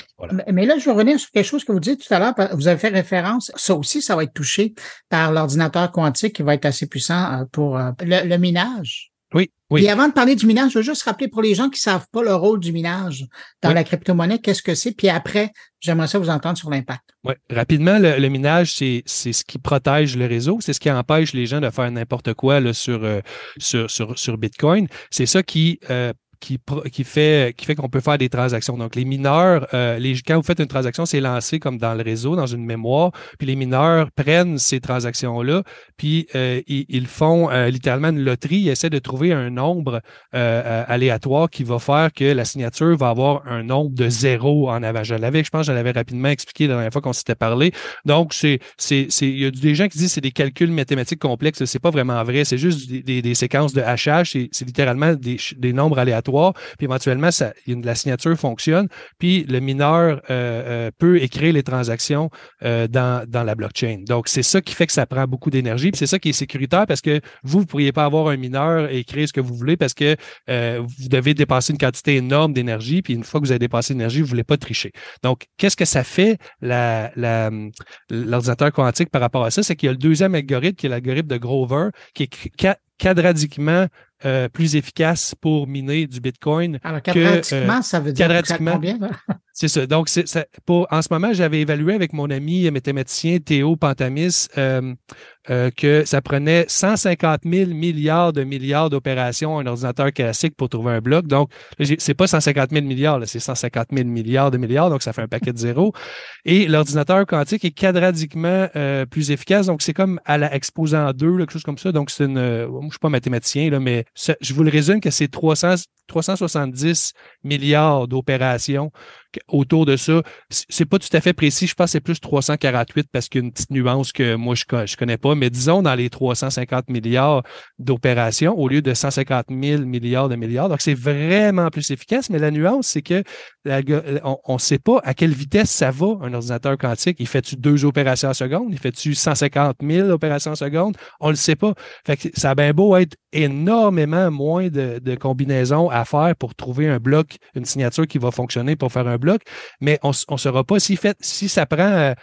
Mais là, je vais revenir sur quelque chose que vous dites tout à l'heure. Vous avez fait référence. Ça aussi, ça va être touché par l'ordinateur quantique qui va être assez puissant euh, pour euh, le minage. Oui, oui. Et avant de parler du minage, je veux juste rappeler pour les gens qui savent pas le rôle du minage dans la crypto-monnaie, qu'est-ce que c'est? Puis après, j'aimerais ça vous entendre sur l'impact. Oui, rapidement, le, minage, c'est ce qui protège le réseau, c'est ce qui empêche les gens de faire n'importe quoi là, sur, euh, sur, sur, sur, Bitcoin. C'est ça qui euh, qui, fait, qu'on peut faire des transactions. Donc, les mineurs, euh, quand vous faites une transaction, c'est lancé comme dans le réseau, dans une mémoire, puis les mineurs prennent ces transactions-là, puis euh, ils, font euh, littéralement une loterie, ils essaient de trouver un nombre aléatoire qui va faire que la signature va avoir un nombre de zéro en avant. Je l'avais, je pense, je l'avais rapidement expliqué la dernière fois qu'on s'était parlé. Donc, il y a des gens qui disent c'est des calculs mathématiques complexes. C'est pas vraiment vrai. C'est juste des, séquences de hachage. C'est, littéralement des nombres aléatoires puis éventuellement, la signature fonctionne, puis le mineur euh, euh, peut écrire les transactions euh, dans, la blockchain. Donc, c'est ça qui fait que ça prend beaucoup d'énergie, puis c'est ça qui est sécuritaire parce que vous, ne pourriez pas avoir un mineur et écrire ce que vous voulez parce que vous devez dépasser une quantité énorme d'énergie, puis une fois que vous avez dépassé l'énergie, vous ne voulez pas tricher. Donc, qu'est-ce que ça fait l'ordinateur quantique par rapport à ça? C'est qu'il y a le deuxième algorithme qui est l'algorithme de Grover, qui est quadratiquement euh, plus efficace pour miner du Bitcoin. Alors, quadratiquement, ça veut dire combien? C'est ça. Donc, c'est, pour, en ce moment, j'avais évalué avec mon ami mathématicien Théo Pantamis euh, euh, que ça prenait 150 000 milliards de milliards d'opérations un ordinateur classique pour trouver un bloc. Donc, c'est pas 150 000 milliards, c'est 150 000 milliards de milliards, donc ça fait un paquet de zéros. Et l'ordinateur quantique est quadratiquement euh, plus efficace, donc c'est comme à la exposant 2, quelque chose comme ça. Donc, c'est une, euh, je suis pas mathématicien, là, mais je vous le résume que c'est 300, 370 milliards d'opérations autour de ça. C'est pas tout à fait précis. Je pense que c'est plus 348 parce qu'il y a une petite nuance que moi, je, je connais pas. Mais disons dans les 350 milliards d'opérations au lieu de 150 000 milliards de milliards. Donc, c'est vraiment plus efficace. Mais la nuance, c'est que on ne sait pas à quelle vitesse ça va, un ordinateur quantique. Il fait-tu deux opérations en seconde? Il fait-tu 150 000 opérations en seconde? On ne le sait pas. Fait que ça a bien beau être énormément moins de, de combinaisons à faire pour trouver un bloc, une signature qui va fonctionner pour faire un bloc, mais on ne saura pas si, fait, si ça prend euh,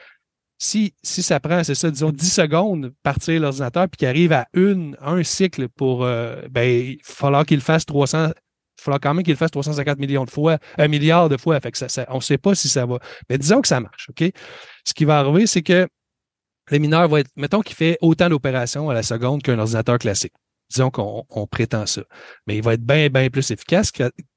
si, si ça prend, c'est ça, disons 10 secondes partir l'ordinateur, puis qu'il arrive à une, un cycle pour, euh, ben, il falloir qu'il fasse 300, Il falloir quand même qu'il fasse 350 millions de fois, un milliard de fois. Fait que ça, on ne sait pas si ça va. Mais disons que ça marche, OK? Ce qui va arriver, c'est que le mineur va être, mettons qu'il fait autant d'opérations à la seconde qu'un ordinateur classique. Disons qu'on prétend ça. Mais il va être bien, bien plus efficace,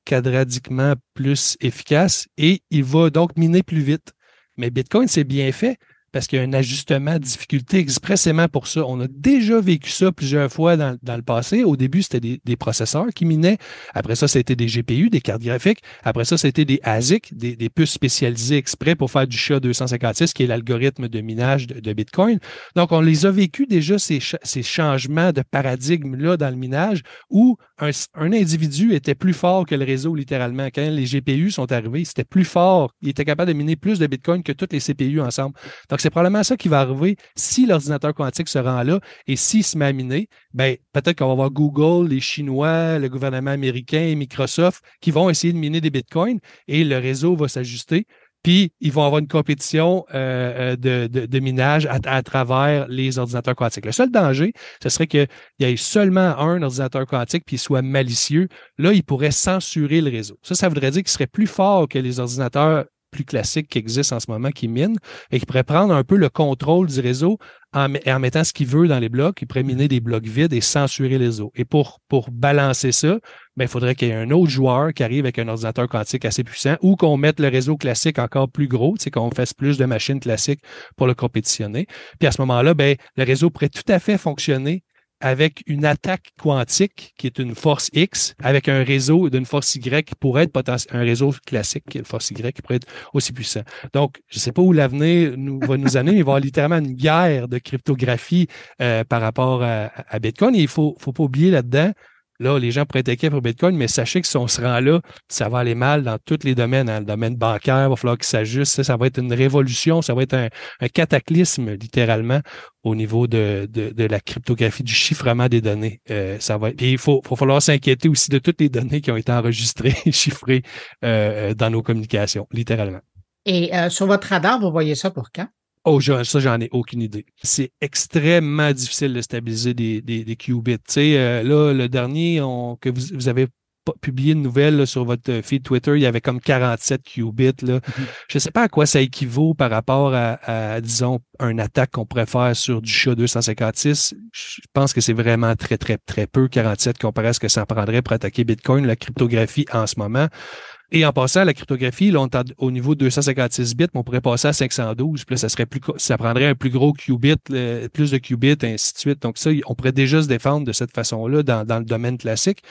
quadradiquement plus efficace, et il va donc miner plus vite. Mais Bitcoin, c'est bien fait parce qu'il y a un ajustement de difficulté expressément pour ça. On a déjà vécu ça plusieurs fois dans, le passé. Au début, c'était des, processeurs qui minaient. Après ça, c'était des GPU, des cartes graphiques. Après ça, c'était des ASIC, des, puces spécialisées exprès pour faire du SHA-256, qui est l'algorithme de minage de, Bitcoin. Donc, on les a vécu déjà, ces, changements de paradigme-là dans le minage, où un, individu était plus fort que le réseau, littéralement. Quand les GPU sont arrivés, c'était plus fort. Il était capable de miner plus de Bitcoin que toutes les CPU ensemble. C'est probablement ça qui va arriver si l'ordinateur quantique se rend là et s'il se met à miner, ben, peut-être qu'on va voir Google, les Chinois, le gouvernement américain et Microsoft qui vont essayer de miner des bitcoins et le réseau va s'ajuster. Puis, ils vont avoir une compétition euh, euh, de, minage à, travers les ordinateurs quantiques. Le seul danger, ce serait qu'il y ait seulement un ordinateur quantique puis il soit malicieux. Là, il pourrait censurer le réseau. Ça, ça voudrait dire qu'il serait plus fort que les ordinateurs plus classiques qui existent en ce moment qui minent et qui pourrait prendre un peu le contrôle du réseau en, en mettant ce qu'il veut dans les blocs. Il pourrait miner des blocs vides et censurer les réseaux. Et pour, pour balancer ça, ben, il faudrait qu'il y ait un autre joueur qui arrive avec un ordinateur quantique assez puissant ou qu'on mette le réseau classique encore plus gros, qu'on fasse plus de machines classiques pour le compétitionner. Puis à ce moment-là, ben, le réseau pourrait tout à fait fonctionner avec une attaque quantique qui est une force X, avec un réseau d'une force Y qui pourrait être un réseau classique, qui est une force Y, qui pourrait être aussi puissant. Donc, je ne sais pas où l'avenir nous, va nous amener, mais il va y avoir littéralement une guerre de cryptographie euh, par rapport à, Bitcoin. Et il ne faut, faut pas oublier là-dedans, Là, les gens pourraient être inquiets pour Bitcoin, mais sachez que si on se rend là, ça va aller mal dans tous les domaines. Hein. le domaine bancaire, il va falloir qu'il s'ajuste. Ça, va être une révolution, ça va être un, cataclysme, littéralement, au niveau de, de, la cryptographie, du chiffrement des données. Euh, ça va Et il faut, faut falloir s'inquiéter aussi de toutes les données qui ont été enregistrées et chiffrées euh, dans nos communications, littéralement. Et euh, sur votre radar, vous voyez ça pour quand? Oh, ça, j'en ai aucune idée. C'est extrêmement difficile de stabiliser des, des, qubits. Euh, là, le dernier que vous, avez publié une nouvelle sur votre feed Twitter, il y avait comme 47 qubits. Là. Mm-hmm. Je ne sais pas à quoi ça équivaut par rapport à, disons, un attaque qu'on pourrait faire sur du SHA-256. Je pense que c'est vraiment très, très, très peu, 47, comparé à ce que ça prendrait pour attaquer Bitcoin, la cryptographie en ce moment. Et en passant à la cryptographie, là, on est au niveau de 256 bits, mais on pourrait passer à 512. Puis ça serait plus, ça prendrait un plus gros qubit, plus de qubits, ainsi de suite. Donc ça, on pourrait déjà se défendre de cette façon-là dans, dans le domaine classique.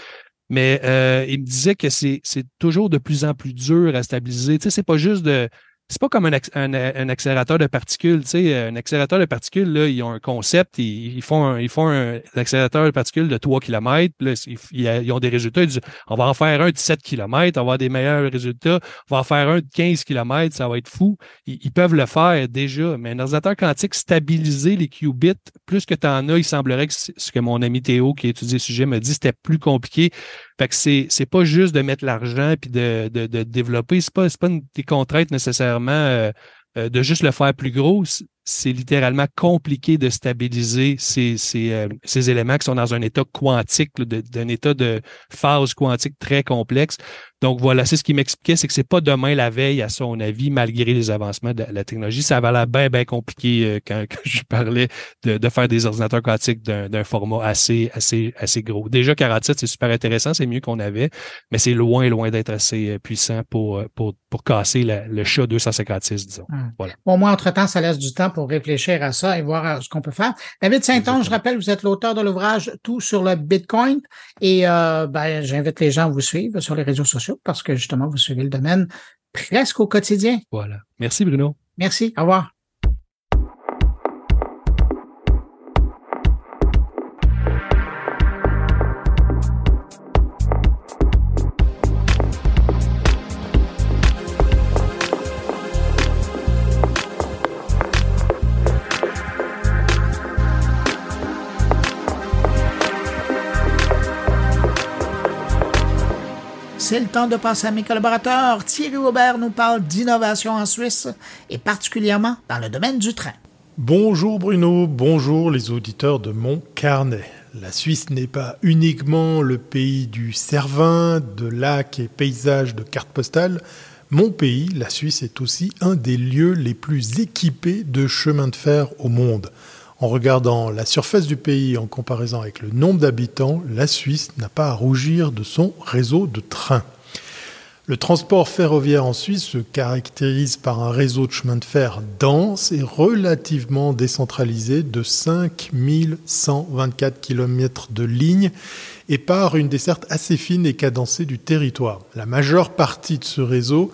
Mais euh, il me disait que c'est toujours de plus en plus dur à stabiliser. Tu sais, c'est pas juste de c'est pas comme un, accélérateur de particules. Tu sais, un accélérateur de particules, là, ils ont un concept, ils, font, un, ils font un, accélérateur de particules de 3 km. Là, ils, ont des résultats. Ils disent, on va en faire un de 7 km, on va avoir des meilleurs résultats. On va en faire un de 15 km, ça va être fou. Ils, peuvent le faire déjà. Mais un ordinateur quantique, stabiliser les qubits, plus que tu en as, il semblerait que ce que mon ami Théo, qui étudie le sujet, me dit, c'était plus compliqué. Fait que c'est, c'est pas juste de mettre l'argent puis de, de, de développer. C'est pas, c'est pas une, des contraintes nécessairement euh, euh, de juste le faire plus gros c'est littéralement compliqué de stabiliser ces, ces, euh, ces, éléments qui sont dans un état quantique, d'un état de phase quantique très complexe. Donc voilà, c'est ce qui m'expliquait, c'est que c'est pas demain la veille, à son avis, malgré les avancements de la technologie. Ça va l'air bien, bien compliqué euh, quand, je parlais de, de, faire des ordinateurs quantiques d'un format assez, assez, assez gros. Déjà, 47, c'est super intéressant, c'est mieux qu'on avait, mais c'est loin, loin d'être assez euh, puissant pour, pour, pour casser le chat 256, disons. Hum. Voilà. Bon, moi, entre-temps, ça laisse du temps pour réfléchir à ça et voir euh, ce qu'on peut faire. David Saint-Onge, je rappelle, vous êtes l'auteur de l'ouvrage Tout sur le Bitcoin et euh, ben, j'invite les gens à vous suivre sur les réseaux sociaux parce que justement, vous suivez le domaine presque au quotidien. Voilà. Merci Bruno. Merci. Au revoir. C'est le temps de passer à mes collaborateurs. Thierry Aubert nous parle d'innovation en Suisse et particulièrement dans le domaine du train. Bonjour Bruno, bonjour les auditeurs de mon carnet. La Suisse n'est pas uniquement le pays du Cervin, de lacs et paysages de cartes postales. Mon pays, la Suisse, est aussi un des lieux les plus équipés de chemins de fer au monde. En regardant la surface du pays en comparaison avec le nombre d'habitants, la Suisse n'a pas à rougir de son réseau de trains. Le transport ferroviaire en Suisse se caractérise par un réseau de chemins de fer dense et relativement décentralisé de 5124 km de lignes et par une desserte assez fine et cadencée du territoire. La majeure partie de ce réseau,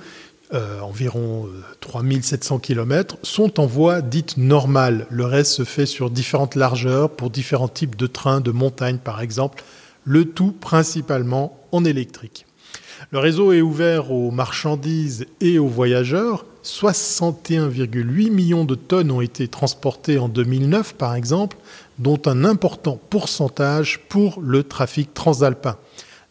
euh, environ 3700 km, sont en voie dite normale. Le reste se fait sur différentes largeurs pour différents types de trains de montagne par exemple, le tout principalement en électrique. Le réseau est ouvert aux marchandises et aux voyageurs. 61,8 millions de tonnes ont été transportées en 2009, par exemple, dont un important pourcentage pour le trafic transalpin.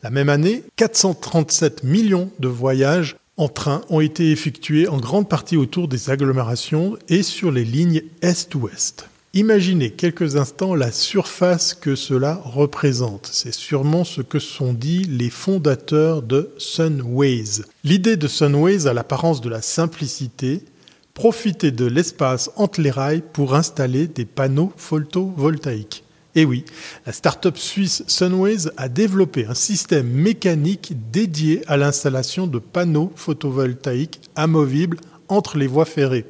La même année, 437 millions de voyages en train ont été effectués en grande partie autour des agglomérations et sur les lignes est-ouest. Imaginez quelques instants la surface que cela représente. C'est sûrement ce que sont dit les fondateurs de Sunways. L'idée de Sunways a l'apparence de la simplicité, profiter de l'espace entre les rails pour installer des panneaux photovoltaïques. Et oui, la start-up suisse Sunways a développé un système mécanique dédié à l'installation de panneaux photovoltaïques amovibles entre les voies ferrées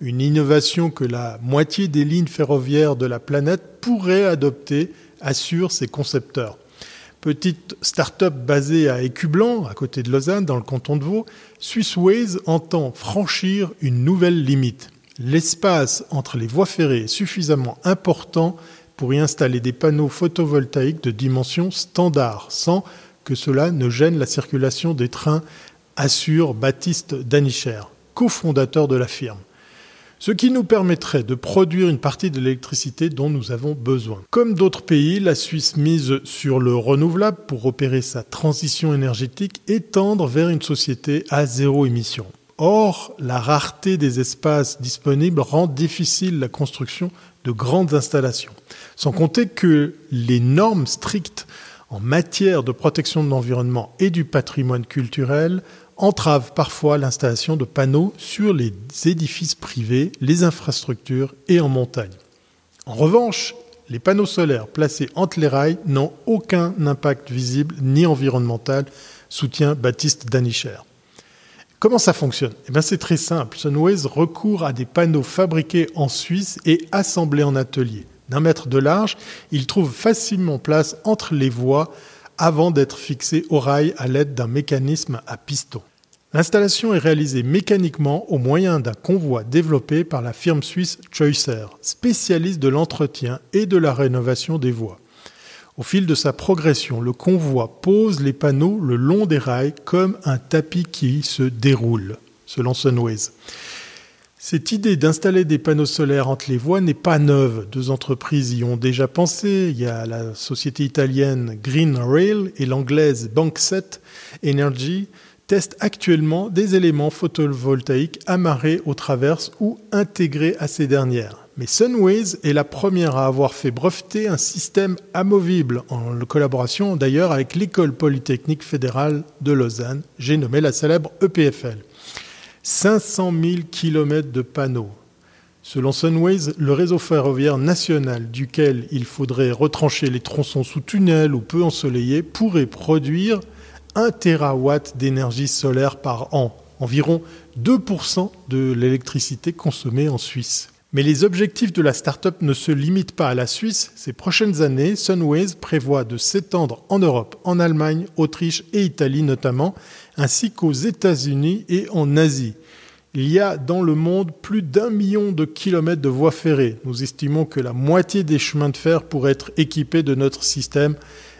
une innovation que la moitié des lignes ferroviaires de la planète pourraient adopter, assurent ses concepteurs. Petite start-up basée à Écublanc, à côté de Lausanne, dans le canton de Vaud, Swissways entend franchir une nouvelle limite. L'espace entre les voies ferrées est suffisamment important pour y installer des panneaux photovoltaïques de dimension standard, sans que cela ne gêne la circulation des trains, assure Baptiste Danicher, cofondateur de la firme ce qui nous permettrait de produire une partie de l'électricité dont nous avons besoin. Comme d'autres pays, la Suisse mise sur le renouvelable pour opérer sa transition énergétique et tendre vers une société à zéro émission. Or, la rareté des espaces disponibles rend difficile la construction de grandes installations. Sans compter que les normes strictes en matière de protection de l'environnement et du patrimoine culturel entrave parfois l'installation de panneaux sur les édifices privés, les infrastructures et en montagne. En revanche, les panneaux solaires placés entre les rails n'ont aucun impact visible ni environnemental, soutient Baptiste Danicher. Comment ça fonctionne? Eh C'est très simple. Sunways recourt à des panneaux fabriqués en Suisse et assemblés en atelier. D'un mètre de large, ils trouvent facilement place entre les voies avant d'être fixé au rail à l'aide d'un mécanisme à piston. L'installation est réalisée mécaniquement au moyen d'un convoi développé par la firme suisse Choicer, spécialiste de l'entretien et de la rénovation des voies. Au fil de sa progression, le convoi pose les panneaux le long des rails comme un tapis qui se déroule, selon Sunways. Cette idée d'installer des panneaux solaires entre les voies n'est pas neuve. Deux entreprises y ont déjà pensé. Il y a la société italienne Green Rail et l'anglaise Bankset Energy testent actuellement des éléments photovoltaïques amarrés aux traverses ou intégrés à ces dernières. Mais Sunways est la première à avoir fait breveter un système amovible, en collaboration d'ailleurs avec l'École polytechnique fédérale de Lausanne, j'ai nommé la célèbre EPFL. 500 000 km de panneaux. Selon Sunways, le réseau ferroviaire national duquel il faudrait retrancher les tronçons sous tunnel ou peu ensoleillés pourrait produire 1 terawatt d'énergie solaire par an, environ 2% de l'électricité consommée en Suisse. Mais les objectifs de la start-up ne se limitent pas à la Suisse. Ces prochaines années, Sunways prévoit de s'étendre en Europe, en Allemagne, Autriche et Italie notamment, ainsi qu'aux États-Unis et en Asie. Il y a dans le monde plus d'un million de kilomètres de voies ferrées. Nous estimons que la moitié des chemins de fer pourraient être équipés de notre système,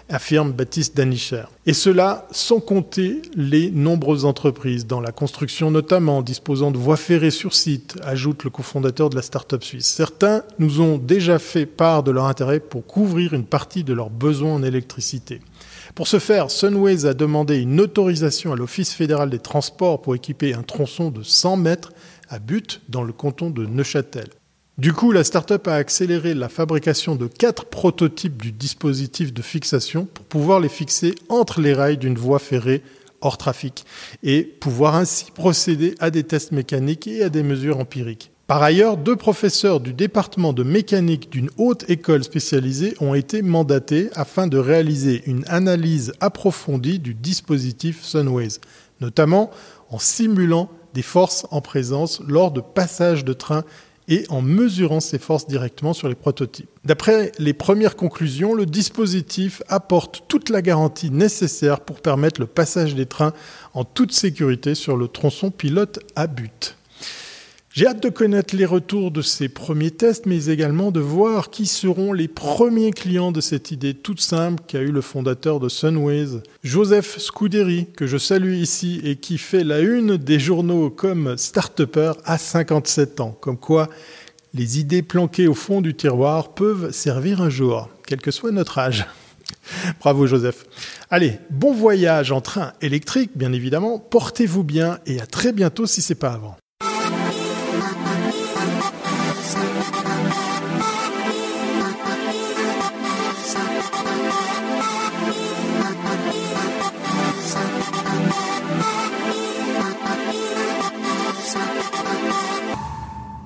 affirme Baptiste Danicher. Et cela sans compter les nombreuses entreprises, dans la construction notamment, disposant de voies ferrées sur site, ajoute le cofondateur de la start-up suisse. Certains nous ont déjà fait part de leur intérêt pour couvrir une partie de leurs besoins en électricité. Pour ce faire, Sunways a demandé une autorisation à l'Office fédéral des transports pour équiper un tronçon de 100 mètres à But dans le canton de Neuchâtel. Du coup, la startup a accéléré la fabrication de quatre prototypes du dispositif de fixation pour pouvoir les fixer entre les rails d'une voie ferrée hors trafic et pouvoir ainsi procéder à des tests mécaniques et à des mesures empiriques. Par ailleurs, deux professeurs du département de mécanique d'une haute école spécialisée ont été mandatés afin de réaliser une analyse approfondie du dispositif Sunways, notamment en simulant des forces en présence lors de passages de train et en mesurant ces forces directement sur les prototypes. D'après les premières conclusions, le dispositif apporte toute la garantie nécessaire pour permettre le passage des trains en toute sécurité sur le tronçon pilote à but. J'ai hâte de connaître les retours de ces premiers tests, mais également de voir qui seront les premiers clients de cette idée toute simple qu'a eu le fondateur de Sunways, Joseph Scuderi, que je salue ici et qui fait la une des journaux comme Startupper à 57 ans. Comme quoi, les idées planquées au fond du tiroir peuvent servir un jour, quel que soit notre âge. Bravo Joseph. Allez, bon voyage en train électrique, bien évidemment. Portez-vous bien et à très bientôt si c'est pas avant.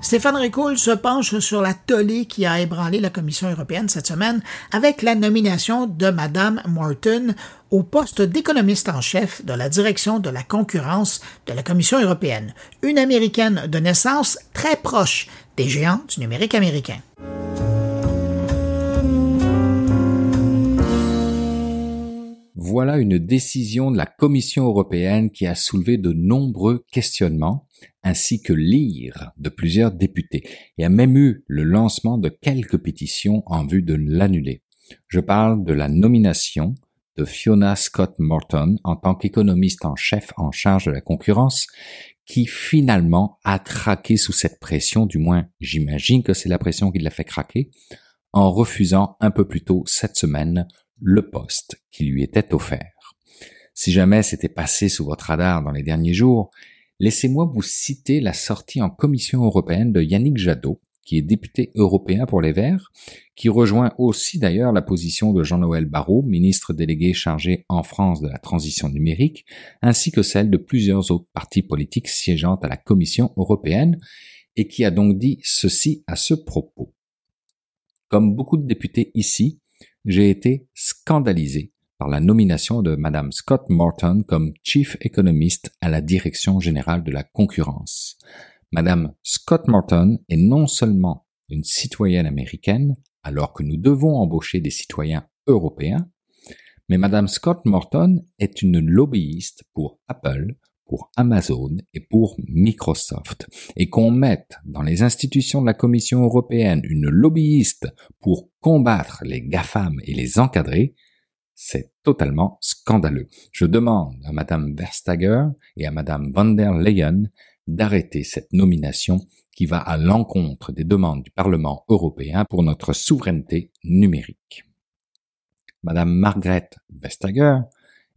Stéphane Ricoul se penche sur la tollée qui a ébranlé la Commission européenne cette semaine avec la nomination de Madame Morton au poste d'économiste en chef de la direction de la concurrence de la Commission européenne, une américaine de naissance très proche des géants du numérique américain. Voilà une décision de la Commission européenne qui a soulevé de nombreux questionnements ainsi que l'ire de plusieurs députés, et a même eu le lancement de quelques pétitions en vue de l'annuler. Je parle de la nomination de Fiona Scott Morton en tant qu'économiste en chef en charge de la concurrence, qui finalement a craqué sous cette pression, du moins j'imagine que c'est la pression qui l'a fait craquer, en refusant un peu plus tôt cette semaine le poste qui lui était offert. Si jamais c'était passé sous votre radar dans les derniers jours, Laissez-moi vous citer la sortie en Commission européenne de Yannick Jadot, qui est député européen pour les Verts, qui rejoint aussi d'ailleurs la position de Jean-Noël Barrot, ministre délégué chargé en France de la transition numérique, ainsi que celle de plusieurs autres partis politiques siégeant à la Commission européenne, et qui a donc dit ceci à ce propos. Comme beaucoup de députés ici, j'ai été scandalisé par la nomination de Madame Scott Morton comme Chief Economist à la Direction générale de la concurrence. Madame Scott Morton est non seulement une citoyenne américaine, alors que nous devons embaucher des citoyens européens, mais Madame Scott Morton est une lobbyiste pour Apple, pour Amazon et pour Microsoft. Et qu'on mette dans les institutions de la Commission européenne une lobbyiste pour combattre les GAFAM et les encadrer, c'est totalement scandaleux. Je demande à Madame Verstager et à Madame van der Leyen d'arrêter cette nomination qui va à l'encontre des demandes du Parlement européen pour notre souveraineté numérique. Madame Margaret Vestager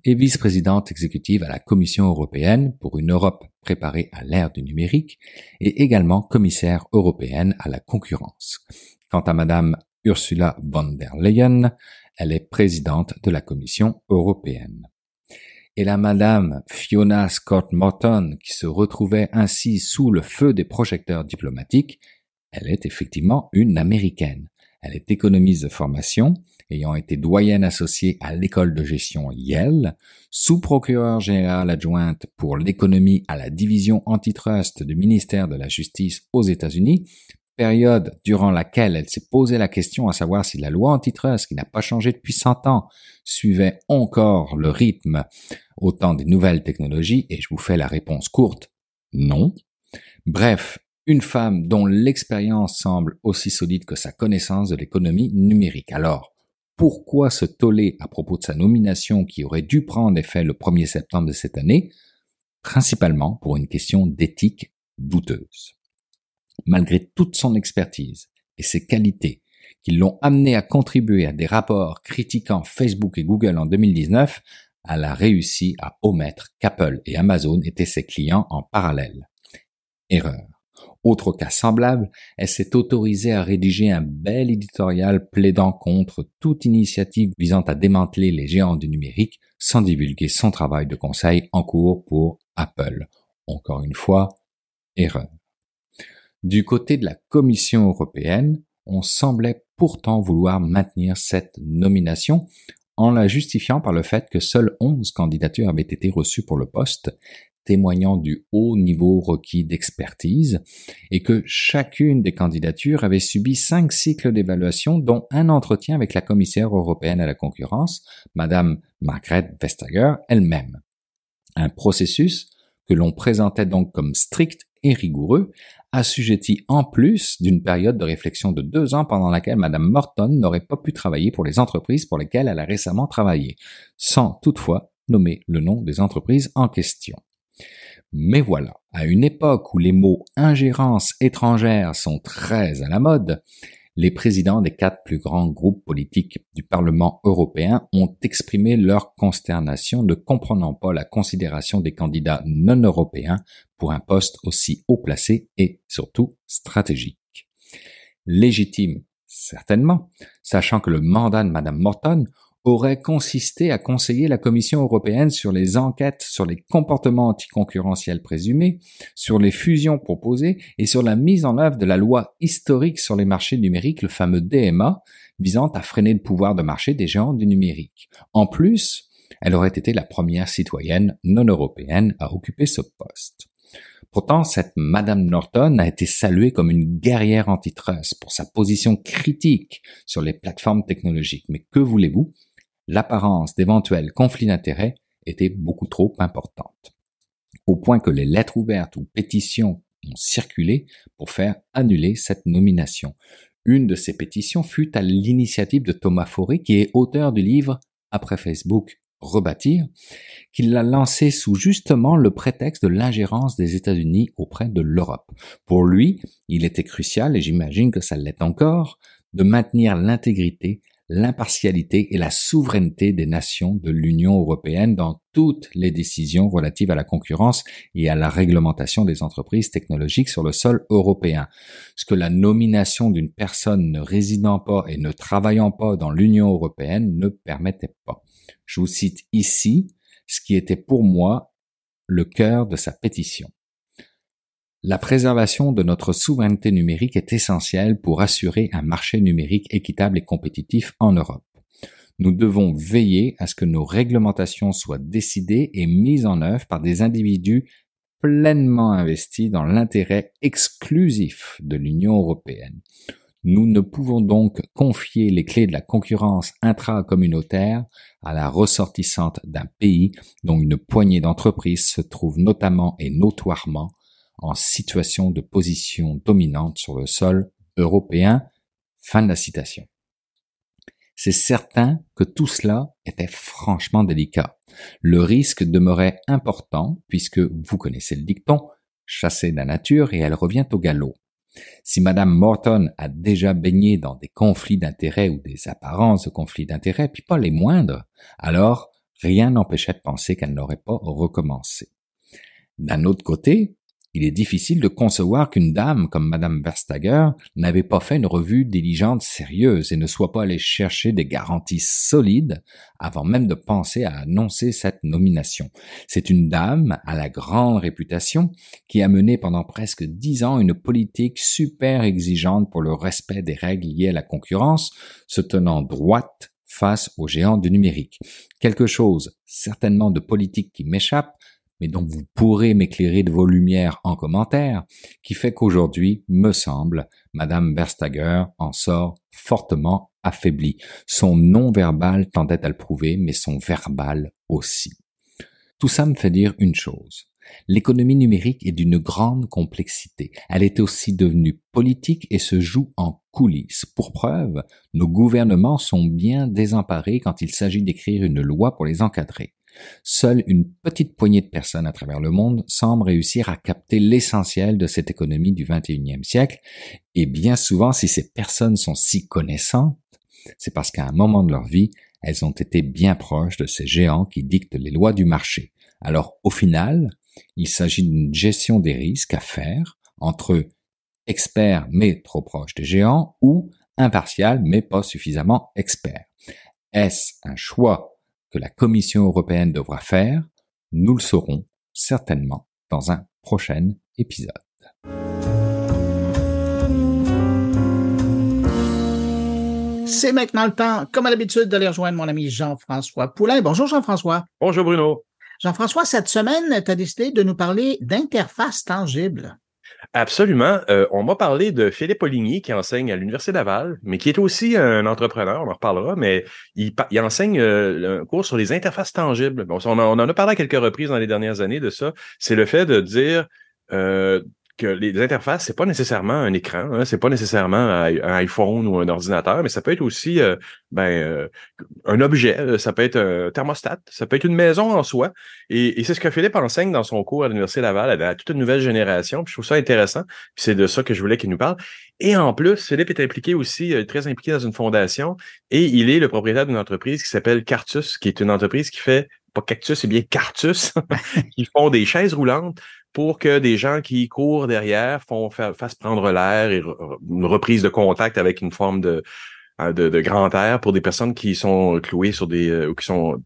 est vice-présidente exécutive à la Commission européenne pour une Europe préparée à l'ère du numérique et également commissaire européenne à la concurrence. Quant à Madame Ursula von der Leyen, elle est présidente de la Commission européenne. Et la madame Fiona Scott Morton, qui se retrouvait ainsi sous le feu des projecteurs diplomatiques, elle est effectivement une américaine. Elle est économiste de formation, ayant été doyenne associée à l'école de gestion Yale, sous-procureure générale adjointe pour l'économie à la division antitrust du ministère de la Justice aux États-Unis, période durant laquelle elle s'est posé la question à savoir si la loi antitrust, qui n'a pas changé depuis 100 ans, suivait encore le rythme au temps des nouvelles technologies, et je vous fais la réponse courte, non. Bref, une femme dont l'expérience semble aussi solide que sa connaissance de l'économie numérique. Alors, pourquoi se toller à propos de sa nomination qui aurait dû prendre effet le 1er septembre de cette année? Principalement pour une question d'éthique douteuse malgré toute son expertise et ses qualités qui l'ont amené à contribuer à des rapports critiquant Facebook et Google en 2019, elle a réussi à omettre qu'Apple et Amazon étaient ses clients en parallèle. Erreur. Autre cas semblable, elle s'est autorisée à rédiger un bel éditorial plaidant contre toute initiative visant à démanteler les géants du numérique sans divulguer son travail de conseil en cours pour Apple. Encore une fois, erreur. Du côté de la Commission européenne, on semblait pourtant vouloir maintenir cette nomination en la justifiant par le fait que seules 11 candidatures avaient été reçues pour le poste, témoignant du haut niveau requis d'expertise, et que chacune des candidatures avait subi cinq cycles d'évaluation, dont un entretien avec la commissaire européenne à la concurrence, Madame Margrethe Vestager elle-même. Un processus que l'on présentait donc comme strict et rigoureux, assujetti en plus d'une période de réflexion de deux ans pendant laquelle Madame Morton n'aurait pas pu travailler pour les entreprises pour lesquelles elle a récemment travaillé, sans toutefois nommer le nom des entreprises en question. Mais voilà, à une époque où les mots ingérence étrangère sont très à la mode, les présidents des quatre plus grands groupes politiques du Parlement européen ont exprimé leur consternation ne comprenant pas la considération des candidats non européens pour un poste aussi haut placé et surtout stratégique. Légitime, certainement, sachant que le mandat de Madame Morton aurait consisté à conseiller la Commission européenne sur les enquêtes sur les comportements anticoncurrentiels présumés, sur les fusions proposées et sur la mise en œuvre de la loi historique sur les marchés numériques, le fameux DMA, visant à freiner le pouvoir de marché des géants du numérique. En plus, elle aurait été la première citoyenne non européenne à occuper ce poste. Pourtant, cette Madame Norton a été saluée comme une guerrière antitrust pour sa position critique sur les plateformes technologiques. Mais que voulez-vous? L'apparence d'éventuels conflits d'intérêts était beaucoup trop importante, au point que les lettres ouvertes ou pétitions ont circulé pour faire annuler cette nomination. Une de ces pétitions fut à l'initiative de Thomas Fauré, qui est auteur du livre Après Facebook, rebâtir, qu'il l'a lancé sous justement le prétexte de l'ingérence des États-Unis auprès de l'Europe. Pour lui, il était crucial, et j'imagine que ça l'est encore, de maintenir l'intégrité l'impartialité et la souveraineté des nations de l'Union européenne dans toutes les décisions relatives à la concurrence et à la réglementation des entreprises technologiques sur le sol européen. Ce que la nomination d'une personne ne résidant pas et ne travaillant pas dans l'Union européenne ne permettait pas. Je vous cite ici ce qui était pour moi le cœur de sa pétition. La préservation de notre souveraineté numérique est essentielle pour assurer un marché numérique équitable et compétitif en Europe. Nous devons veiller à ce que nos réglementations soient décidées et mises en œuvre par des individus pleinement investis dans l'intérêt exclusif de l'Union européenne. Nous ne pouvons donc confier les clés de la concurrence intra-communautaire à la ressortissante d'un pays dont une poignée d'entreprises se trouve notamment et notoirement en situation de position dominante sur le sol européen. Fin de la citation. C'est certain que tout cela était franchement délicat. Le risque demeurait important puisque, vous connaissez le dicton, chassée la nature et elle revient au galop. Si Madame Morton a déjà baigné dans des conflits d'intérêts ou des apparences de conflits d'intérêts, puis pas les moindres, alors rien n'empêchait de penser qu'elle n'aurait pas recommencé. D'un autre côté, il est difficile de concevoir qu'une dame comme Madame Verstager n'avait pas fait une revue diligente sérieuse et ne soit pas allée chercher des garanties solides avant même de penser à annoncer cette nomination. C'est une dame à la grande réputation qui a mené pendant presque dix ans une politique super exigeante pour le respect des règles liées à la concurrence, se tenant droite face aux géants du numérique. Quelque chose certainement de politique qui m'échappe, mais dont vous pourrez m'éclairer de vos lumières en commentaire, qui fait qu'aujourd'hui, me semble, Madame Verstager en sort fortement affaiblie. Son non-verbal tendait à le prouver, mais son verbal aussi. Tout ça me fait dire une chose. L'économie numérique est d'une grande complexité. Elle est aussi devenue politique et se joue en coulisses. Pour preuve, nos gouvernements sont bien désemparés quand il s'agit d'écrire une loi pour les encadrer. Seule une petite poignée de personnes à travers le monde semble réussir à capter l'essentiel de cette économie du XXIe siècle, et bien souvent, si ces personnes sont si connaissantes, c'est parce qu'à un moment de leur vie, elles ont été bien proches de ces géants qui dictent les lois du marché. Alors, au final, il s'agit d'une gestion des risques à faire entre expert mais trop proche des géants ou impartial mais pas suffisamment expert. Est-ce un choix que la Commission européenne devra faire Nous le saurons certainement dans un prochain épisode. C'est maintenant le temps, comme à l'habitude, d'aller rejoindre mon ami Jean-François Poulain. Bonjour Jean-François. Bonjour Bruno. Jean-François, cette semaine, tu as décidé de nous parler d'interface tangible. Absolument. Euh, on m'a parlé de Philippe Oligny qui enseigne à l'Université Laval, mais qui est aussi un entrepreneur, on en reparlera, mais il, enseigne euh, un cours sur les interfaces tangibles. On, en a parlé à quelques reprises dans les dernières années de ça. C'est le fait de dire euh, les interfaces, c'est pas nécessairement un écran, hein, c'est pas nécessairement un, iPhone ou un ordinateur, mais ça peut être aussi euh, ben, euh, un objet, euh, ça peut être un thermostat, ça peut être une maison en soi. Et, c'est ce que Philippe enseigne dans son cours à l'Université Laval à, toute une nouvelle génération. Puis je trouve ça intéressant. Puis c'est de ça que je voulais qu'il nous parle. Et en plus, Philippe est impliqué aussi, très impliqué dans une fondation, et il est le propriétaire d'une entreprise qui s'appelle Cartus, qui est une entreprise qui fait pas cactus, c'est bien cartus, qui font des chaises roulantes pour que des gens qui courent derrière font, fassent prendre l'air et une reprise de contact avec une forme de, euh, de, de grand air pour des personnes qui sont clouées sur des euh, ou qui sont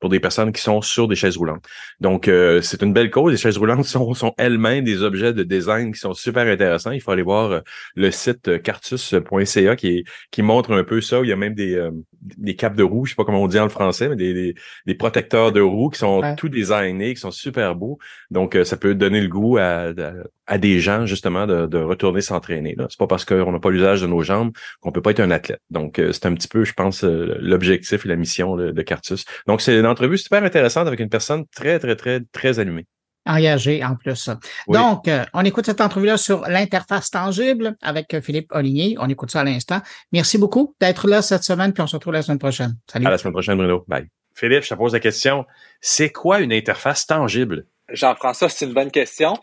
pour des personnes qui sont sur des chaises roulantes. Donc, euh, c'est une belle cause. Les chaises roulantes sont, sont elles-mêmes des objets de design qui sont super intéressants. Il faut aller voir le site cartus.ca qui, qui montre un peu ça. Il y a même des, des capes de roue, je sais pas comment on dit en français, mais des, des, protecteurs de roues qui sont tout designés, qui sont super beaux. Donc, euh, ça peut donner le goût à, à, des gens, justement, de, de retourner s'entraîner. C'est pas parce qu'on n'a pas l'usage de nos jambes qu'on peut pas être un athlète. Donc, euh, c'est un petit peu, je pense, euh, l'objectif et la mission de Cartus. Donc, c'est une entrevue super intéressante avec une personne très, très, très, très allumée engagé en plus. Donc, euh, on écoute cette entrevue-là sur l'interface tangible avec Philippe Oligny. On écoute ça à l'instant. Merci beaucoup d'être là cette semaine, puis on se retrouve la semaine prochaine. Salut. À la semaine prochaine, Bruno. Bye. Philippe, je te pose la question. C'est quoi une interface tangible? Jean-François, c'est une bonne question.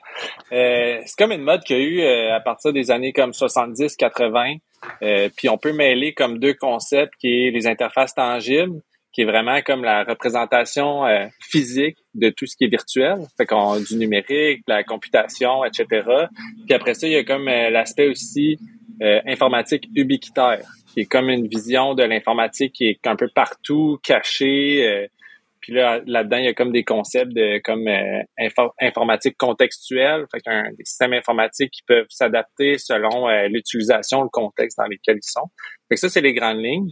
Euh, c'est comme une mode qu'il y a eu à partir des années comme 70-80. puis on peut mêler comme deux concepts qui est les interfaces tangibles qui est vraiment comme la représentation euh, physique de tout ce qui est virtuel. Fait qu'on du numérique, de la computation, etc. Puis après ça, il y a comme euh, l'aspect aussi euh, informatique ubiquitaire, qui est comme une vision de l'informatique qui est un peu partout, cachée. Puis là, là-dedans, il y a comme des concepts de comme informatique contextuelle, fait des systèmes informatiques qui peuvent s'adapter selon l'utilisation, le contexte dans lequel ils sont. Fait que ça, c'est les grandes lignes.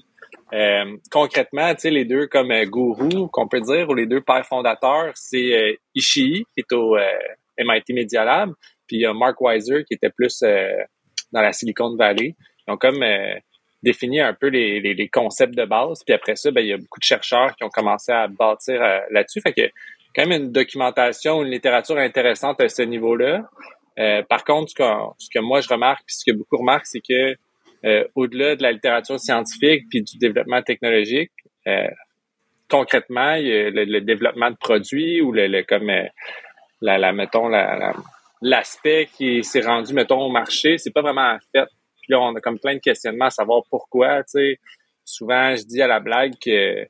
Euh, concrètement, tu sais, les deux comme euh, gourous, qu'on peut dire, ou les deux pères fondateurs, c'est euh, Ishii, qui est au MIT Media Lab, puis il y a Mark Weiser, qui était plus dans la Silicon Valley. Ont comme défini un peu les, les, concepts de base, puis après ça, ben, il y a beaucoup de chercheurs qui ont commencé à bâtir là-dessus. Fait que quand même une documentation, une littérature intéressante à ce niveau-là. par contre, ce que, moi je remarque, puis ce que beaucoup remarquent, c'est que euh, au-delà de la littérature scientifique puis du développement technologique, euh, concrètement, a le, développement de produits ou le, comme euh, la, mettons la, l'aspect qui s'est rendu mettons au marché, c'est pas vraiment fait. Puis là, on a comme plein de questionnements à savoir pourquoi. Tu sais, souvent, je dis à la blague que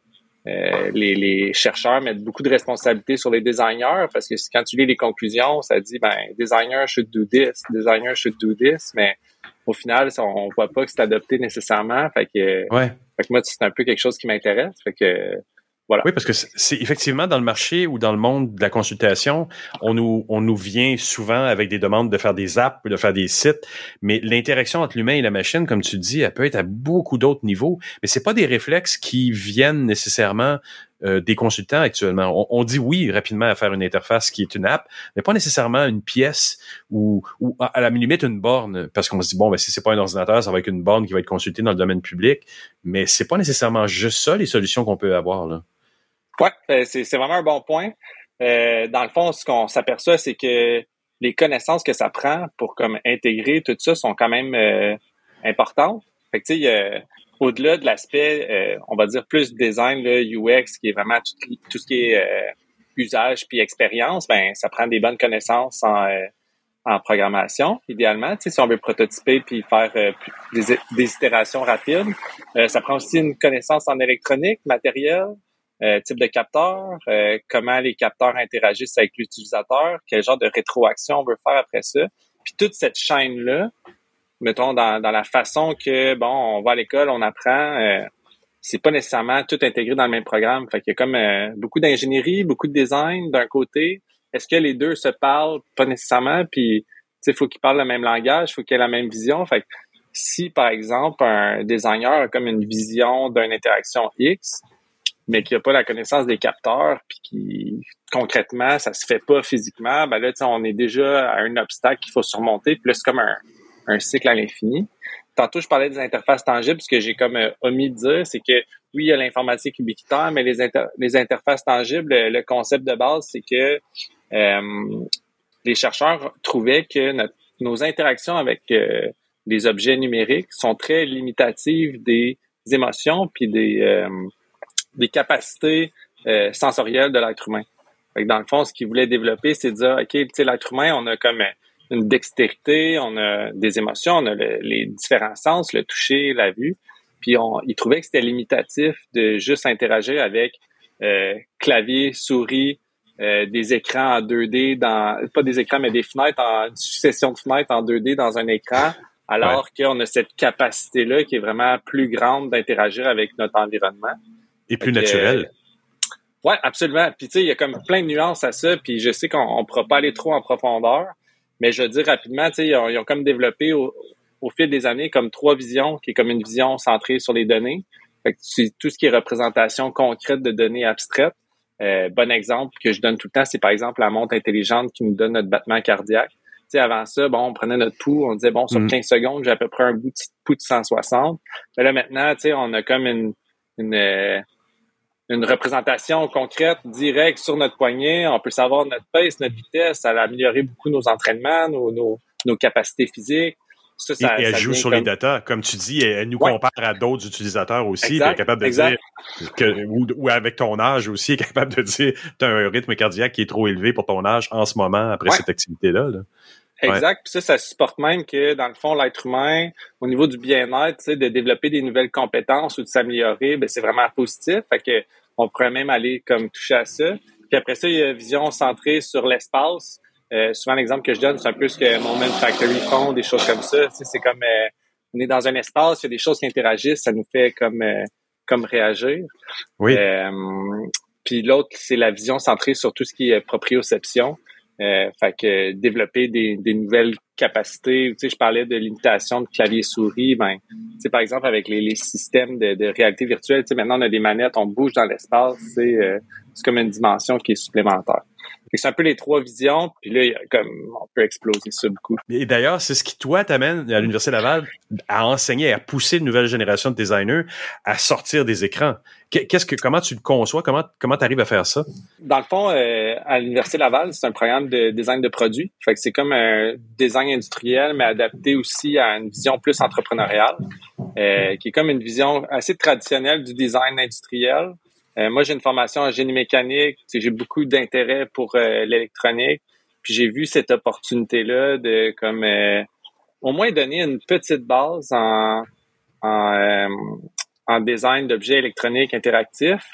les, les, chercheurs mettent beaucoup de responsabilités sur les designers parce que quand tu lis les conclusions, ça dit ben designer should do this, designer should do this, mais au final, on voit pas que c'est adopté nécessairement. Fait que, ouais. fait que moi, c'est un peu quelque chose qui m'intéresse. Fait que Oui, parce que c'est effectivement dans le marché ou dans le monde de la consultation, on nous, vient souvent avec des demandes de faire des apps, de faire des sites, mais l'interaction entre l'humain et la machine, comme tu dis, elle peut être à beaucoup d'autres niveaux. Mais c'est pas des réflexes qui viennent nécessairement euh, des consultants actuellement. On, dit oui rapidement à faire une interface qui est une app, mais pas nécessairement une pièce ou, ou à la limite une borne, parce qu'on se dit bon, ben si c'est pas un ordinateur, ça va être une borne qui va être consultée dans le domaine public. Mais c'est pas nécessairement juste ça les solutions qu'on peut avoir là. Ouais, euh, c'est vraiment un bon point. Euh, dans le fond, ce qu'on s'aperçoit, c'est que les connaissances que ça prend pour comme intégrer tout ça sont quand même importantes. Fait que sais, au-delà de l'aspect, euh, on va dire plus design, le UX, qui est vraiment tout, ce qui est euh, usage puis expérience, ben ça prend des bonnes connaissances en, euh, en programmation, idéalement. Tu sais, si on veut prototyper puis faire des, des, itérations rapides, ça prend aussi une connaissance en électronique, matériel, type de capteur, comment les capteurs interagissent avec l'utilisateur, quel genre de rétroaction on veut faire après ça. Puis toute cette chaîne-là, mettons, dans, dans la façon que, bon, on va à l'école, on apprend, euh, c'est pas nécessairement tout intégré dans le même programme. Fait qu'il y a comme euh, beaucoup d'ingénierie, beaucoup de design d'un côté. Est-ce que les deux se parlent? Pas nécessairement. Puis, tu sais, faut qu'ils parlent le même langage, faut qu'ils aient la même vision. Fait que si, par exemple, un designer a comme une vision d'une interaction X, mais qu'il n'a pas la connaissance des capteurs, puis qui concrètement, ça se fait pas physiquement, ben là, on est déjà à un obstacle qu'il faut surmonter. Puis là, c'est comme un, un cycle à l'infini. Tantôt, je parlais des interfaces tangibles. Ce que j'ai comme euh, omis de dire, c'est que oui, il y a l'informatique ubiquitaire, mais les, les interfaces tangibles, le, concept de base, c'est que euh, les chercheurs trouvaient que nos interactions avec euh, les objets numériques sont très limitatives des émotions puis des, des capacités sensorielles de l'être humain. dans le fond, ce qu'ils voulaient développer, c'est de dire, OK, tu sais, l'être humain, on a comme une dextérité, on a des émotions, on a les différents sens, le toucher, la vue. Puis on, ils trouvaient que c'était limitatif de juste interagir avec euh, clavier, souris, euh, des écrans en 2D dans pas des écrans mais des fenêtres en une succession de fenêtres en 2D dans un écran alors qu'on a cette capacité là qui est vraiment plus grande d'interagir avec notre environnement et plus naturel. ouais, absolument. Puis tu sais, il y a comme plein de nuances à ça. Puis je sais qu'on ne pourra pas aller trop en profondeur, mais je dire rapidement, tu sais, ils, ont, comme développé au, fil des années comme trois visions, qui est comme une vision centrée sur les données. Fait que c'est tout ce qui est représentation concrète de données abstraites. Euh, bon exemple que je donne tout le temps, c'est par exemple la montre intelligente qui nous donne notre battement cardiaque. Tu sais, avant ça, bon, on prenait notre pouls, on disait, bon, sur 15 mm. secondes, j'ai à peu près un bout de pouls de 160. Mais là, maintenant, tu sais, on a comme une, une, euh, une représentation concrète, directe sur notre poignet. On peut savoir notre pace, notre vitesse. Ça a amélioré beaucoup nos entraînements, nos, nos, nos capacités physiques. Ça, ça, et elle joue sur les datas. Comme tu dis, elle nous compare à d'autres utilisateurs aussi. elle est capable de dire que, ou, avec ton âge aussi, elle est capable de dire tu as un rythme cardiaque qui est trop élevé pour ton âge en ce moment après cette activité-là. Exact. Puis ça, ça supporte même que, dans le fond, l'être humain, au niveau du bien-être, de développer des nouvelles compétences ou de s'améliorer, ben, c'est vraiment positif. Fait que on pourrait même aller comme toucher à ça. Puis après ça, il y a vision centrée sur l'espace. Euh, souvent, l'exemple que je donne, c'est un peu ce que Moment Factory font, des choses comme ça. c'est comme euh, on est dans un espace, il y a des choses qui interagissent, ça nous fait comme euh, comme réagir. Oui. puis l'autre, c'est la vision centrée sur tout ce qui est proprioception. Euh, fait que développer des, des nouvelles capacités. Tu sais, je parlais de limitation de clavier souris. Ben, tu sais, par exemple avec les, les systèmes de, de, réalité virtuelle, tu sais, maintenant on a des manettes, on bouge dans l'espace. C'est euh, c'est comme une dimension qui est supplémentaire. C'est un peu les trois visions, puis là, comme on peut exploser ça beaucoup. Et d'ailleurs, c'est ce qui, toi, t'amène à l'Université Laval à enseigner, à pousser une nouvelle génération de designers à sortir des écrans. Qu'est-ce que, comment tu le conçois? Comment, comment tu arrives à faire ça? Dans le fond, euh, à l'Université Laval, c'est un programme de design de produits. Fait que c'est comme un design industriel, mais adapté aussi à une vision plus entrepreneuriale, euh, qui est comme une vision assez traditionnelle du design industriel, euh, moi, j'ai une formation en génie mécanique. J'ai beaucoup d'intérêt pour euh, l'électronique. Puis j'ai vu cette opportunité-là de comme euh, au moins donner une petite base en, en, design d'objets électroniques interactifs.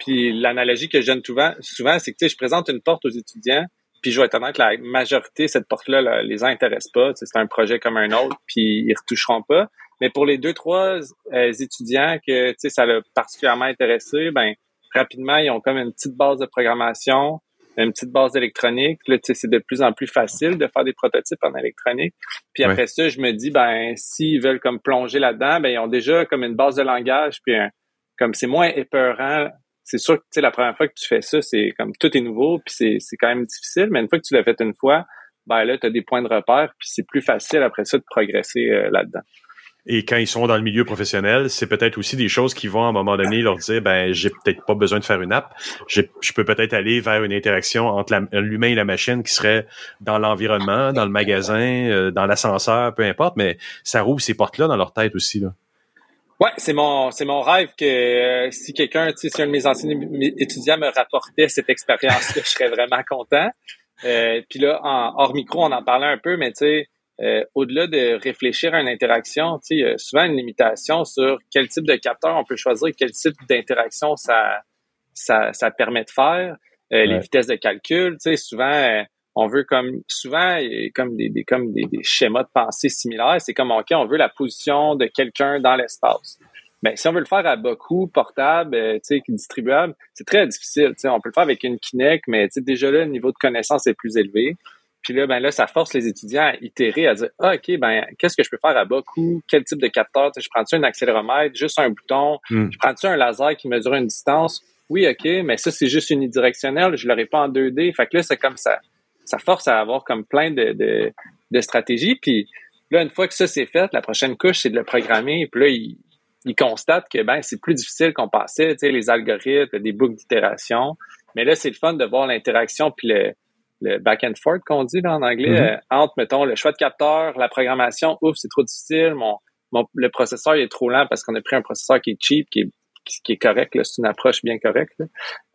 puis l'analogie que je donne souvent, souvent c'est que je présente une porte aux étudiants, puis je vais être honnête, la majorité, cette porte-là, les intéresse pas. C'est un projet comme un autre, puis ils retoucheront pas. Mais pour les deux, trois euh, étudiants que ça l'a particulièrement intéressé, ben rapidement, ils ont comme une petite base de programmation, une petite base d'électronique. Là, c'est de plus en plus facile de faire des prototypes en électronique. Puis après ça, je me dis, ben, s'ils veulent comme plonger là-dedans, ben, ils ont déjà comme une base de langage, puis comme c'est moins épeurant. C'est sûr que, tu sais, la première fois que tu fais ça, c'est comme tout est nouveau, puis c'est quand même difficile, mais une fois que tu l'as fait une fois, ben là, tu as des points de repère, puis c'est plus facile après ça de progresser euh, là-dedans. Et quand ils sont dans le milieu professionnel, c'est peut-être aussi des choses qui vont à un moment donné leur dire ben j'ai peut-être pas besoin de faire une app, je peux peut-être aller vers une interaction entre l'humain et la machine qui serait dans l'environnement, dans le magasin, euh, dans l'ascenseur, peu importe, mais ça rouvre ces portes-là dans leur tête aussi là. Ouais, c'est mon c'est mon rêve que euh, si quelqu'un, si un de mes anciens étudiants me rapportait cette expérience-là, je serais vraiment content. Euh, puis là, en hors micro, on en parlait un peu, mais tu sais, euh, au-delà de réfléchir à une interaction, il y a souvent une limitation sur quel type de capteur on peut choisir, quel type d'interaction ça, ça, ça permet de faire, euh, les vitesses de calcul. Souvent, euh, on veut comme souvent comme des, des comme des, des, schémas de pensée similaires. C'est comme ok, on veut la position de quelqu'un dans l'espace. Mais si on veut le faire à bas coût, portable, tu sais, distribuable, c'est très difficile. Tu sais, on peut le faire avec une Kinect, mais tu sais, déjà là, le niveau de connaissance est plus élevé. Puis là, ben là, ça force les étudiants à itérer, à dire ah, OK, ben qu'est-ce que je peux faire à bas coût? Quel type de capteur? Tu sais, je prends-tu un accéléromètre, juste un bouton? Hmm. Je prends-tu un laser qui mesure une distance? Oui, OK, mais ça, c'est juste unidirectionnel, je l'aurai pas en 2D. Fait que là, c'est comme ça. Ça force à avoir comme plein de, de, de stratégies. Puis là, une fois que ça c'est fait, la prochaine couche, c'est de le programmer. Puis là, il, il constate que ben c'est plus difficile qu'on pensait, tu sais, les algorithmes, des boucles d'itération. Mais là, c'est le fun de voir l'interaction puis le, le back and forth qu'on dit là, en anglais Mm-hmm. euh, entre mettons le choix de capteur, la programmation. Ouf, c'est trop difficile. Mon, mon le processeur il est trop lent parce qu'on a pris un processeur qui est cheap, qui est qui est correct, c'est une approche bien correcte. Là.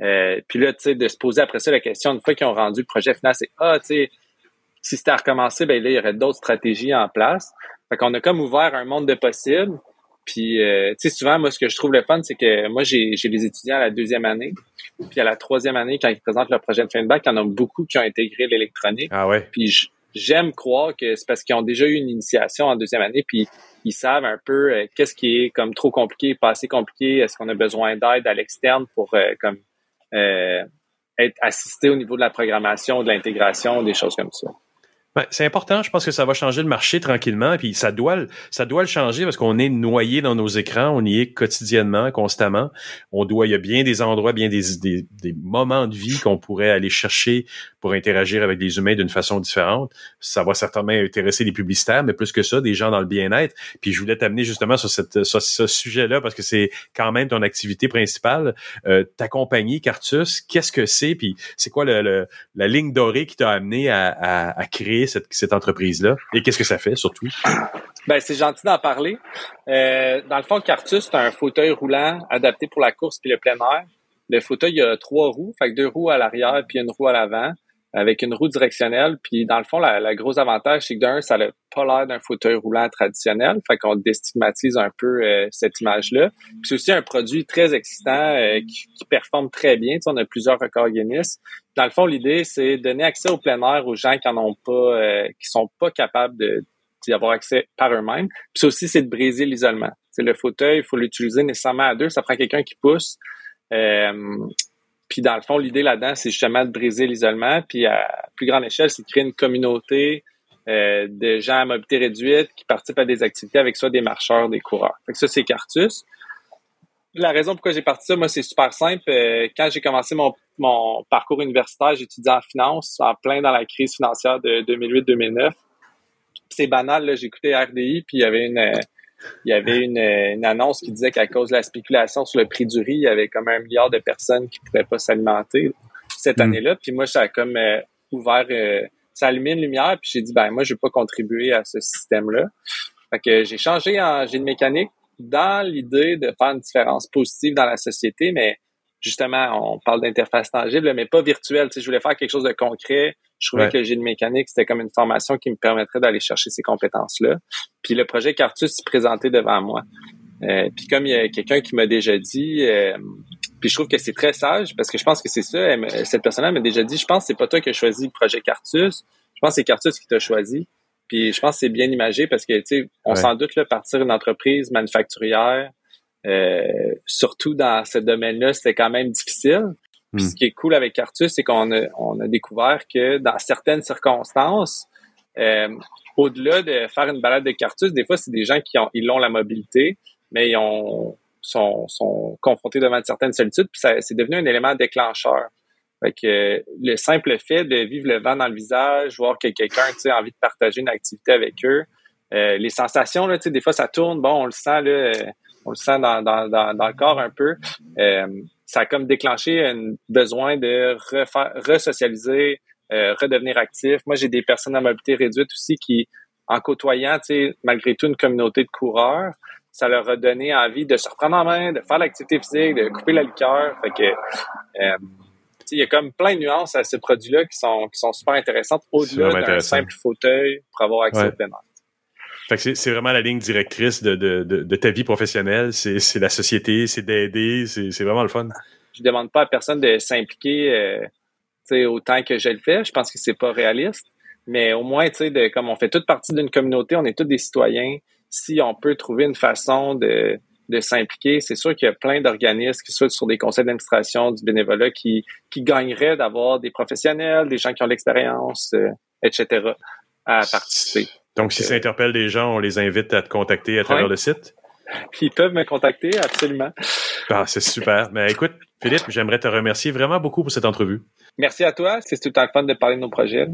Euh, puis là, tu sais, de se poser après ça la question, une fois qu'ils ont rendu le projet final, c'est Ah, tu sais, si c'était à recommencer, ben là, il y aurait d'autres stratégies en place. Fait qu'on a comme ouvert un monde de possibles. Puis, euh, tu sais, souvent, moi, ce que je trouve le fun, c'est que moi, j'ai j'ai les étudiants à la deuxième année. Puis à la troisième année, quand ils présentent leur projet de fin de bac, il y en a beaucoup qui ont intégré l'électronique. Ah ouais. Puis j'aime croire que c'est parce qu'ils ont déjà eu une initiation en deuxième année, puis ils savent un peu euh, qu'est-ce qui est comme trop compliqué, pas assez compliqué, est-ce qu'on a besoin d'aide à l'externe pour euh, comme euh, être assisté au niveau de la programmation, de l'intégration, des choses comme ça. Ben, c'est important, je pense que ça va changer le marché tranquillement, puis ça doit, le- ça doit le changer parce qu'on est noyé dans nos écrans, on y est quotidiennement, constamment. On doit, il y a bien des endroits, bien des, des, des moments de vie qu'on pourrait aller chercher pour interagir avec des humains d'une façon différente. Ça va certainement intéresser les publicitaires, mais plus que ça, des gens dans le bien-être. Puis je voulais t'amener justement sur, cette, sur ce sujet-là parce que c'est quand même ton activité principale. Euh, ta compagnie, Cartus, qu'est-ce que c'est? Puis c'est quoi le, le- la ligne dorée qui t'a amené à, à, à créer cette, entreprise-là? Et qu'est-ce que ça fait surtout? Ben, c'est gentil d'en parler. Euh, dans le fond, Cartus, c'est un fauteuil roulant adapté pour la course puis le plein air. Le fauteuil, il a trois roues, fait deux roues à l'arrière puis une roue à l'avant, avec une roue directionnelle. Puis dans le fond, la, la gros avantage, c'est que d'un, ça n'a pas l'air d'un fauteuil roulant traditionnel, fait qu'on déstigmatise un peu euh, cette image-là. Puis c'est aussi un produit très excitant euh, qui, qui performe très bien. Tu sais, on a plusieurs records Guinness. Dans le fond, l'idée, c'est donner accès au plein air aux gens qui en ont pas, euh, qui sont pas capables de d'y avoir accès par eux-mêmes. Puis aussi, c'est de briser l'isolement. C'est le fauteuil, il faut l'utiliser nécessairement à deux. Ça prend quelqu'un qui pousse. Euh, puis dans le fond, l'idée là-dedans, c'est justement de briser l'isolement. Puis à plus grande échelle, c'est de créer une communauté euh, de gens à mobilité réduite qui participent à des activités avec soit des marcheurs, des coureurs. Fait que ça, c'est Cartus. La raison pourquoi j'ai parti ça, moi, c'est super simple. Euh, quand j'ai commencé mon, mon parcours universitaire, j'étudiais en finance, en plein dans la crise financière de 2008-2009 c'est banal, là, j'écoutais RDI, puis il y avait une euh, il y avait une, euh, une annonce qui disait qu'à cause de la spéculation sur le prix du riz, il y avait comme un milliard de personnes qui ne pouvaient pas s'alimenter cette Mm. année-là. Puis moi, ça a comme euh, ouvert, euh, ça a allumé une lumière, puis j'ai dit, ben moi, je vais pas contribuer à ce système-là. Fait que j'ai changé en génie mécanique dans l'idée de faire une différence positive dans la société, mais justement, on parle d'interface tangible, mais pas virtuelle. Tu sais, je voulais faire quelque chose de concret. Je trouvais Ouais. que le génie mécanique, c'était comme une formation qui me permettrait d'aller chercher ces compétences-là. Puis le projet Cartus s'est présenté devant moi. Euh, puis comme il y a quelqu'un qui m'a déjà dit, euh, puis je trouve que c'est très sage parce que je pense que c'est ça. elle cette personne-là m'a déjà dit, je pense que c'est pas toi qui as choisi le projet Cartus. Je pense que c'est Cartus qui t'a choisi. Puis je pense que c'est bien imagé parce que tu sais, on Ouais. s'en doute là, partir d'une entreprise manufacturière, euh, surtout dans ce domaine-là, c'était quand même difficile. Puis Mm. ce qui est cool avec Cartus, c'est qu'on a, on a découvert que dans certaines circonstances, euh, au-delà de faire une balade de Cartus, des fois, c'est des gens qui ont, ils ont la mobilité, mais ils ont, sont, sont confrontés devant certaines solitudes, puis ça, c'est devenu un élément déclencheur. Fait que le simple fait de vivre le vent dans le visage, voir que quelqu'un a envie de partager une activité avec eux, euh, les sensations, là, tu sais, des fois ça tourne, bon, on le sent là, euh, on le sent dans, dans, dans, dans le corps un peu. Euh, ça a comme déclenché un besoin de refaire, resocialiser, euh, redevenir actif. Moi, j'ai des personnes à mobilité réduite aussi qui, en côtoyant, tu sais, malgré tout, une communauté de coureurs, ça leur a donné envie de se reprendre en main, de faire l'activité physique, de couper la liqueur. Fait que, euh, tu sais, il y a comme plein de nuances à ce produit-là qui sont, qui sont super intéressantes au-delà d'un intéressant. simple fauteuil pour avoir accès Ouais. au plein air. Fait que c'est, vraiment la ligne directrice de, de, de, ta vie professionnelle. C'est, la société, c'est d'aider, c'est, vraiment le fun. je demande pas à personne de s'impliquer euh, autant que je le fais. Je pense que c'est pas réaliste. Mais au moins, comme on fait toute partie d'une communauté, on est tous des citoyens. Si on peut trouver une façon de, de s'impliquer, c'est sûr qu'il y a plein d'organismes, que ce soit sur des conseils d'administration, du bénévolat, qui, qui gagneraient d'avoir des professionnels, des gens qui ont l'expérience, euh, etc., à participer. Donc, si ça interpelle des gens, on les invite à te contacter à travers le site? Ils peuvent me contacter, absolument. Ah, c'est super. Mais écoute, Philippe, j'aimerais te remercier vraiment beaucoup pour cette entrevue. Merci à toi. C'est tout le temps fun de parler de nos projets.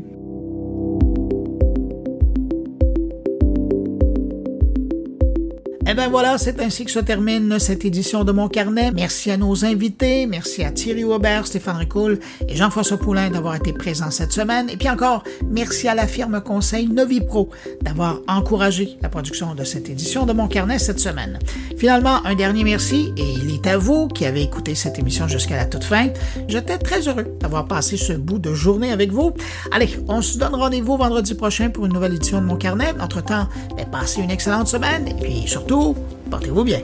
Eh bien voilà, c'est ainsi que se termine cette édition de Mon Carnet. Merci à nos invités, merci à Thierry Aubert, Stéphane Ricoul et Jean-François Poulain d'avoir été présents cette semaine. Et puis encore, merci à la firme conseil Novipro d'avoir encouragé la production de cette édition de Mon Carnet cette semaine. Finalement, un dernier merci, et il est à vous qui avez écouté cette émission jusqu'à la toute fin. J'étais très heureux d'avoir passé ce bout de journée avec vous. Allez, on se donne rendez-vous vendredi prochain pour une nouvelle édition de Mon Carnet. Entre-temps, ben, passez une excellente semaine et puis surtout, portez-vous bien.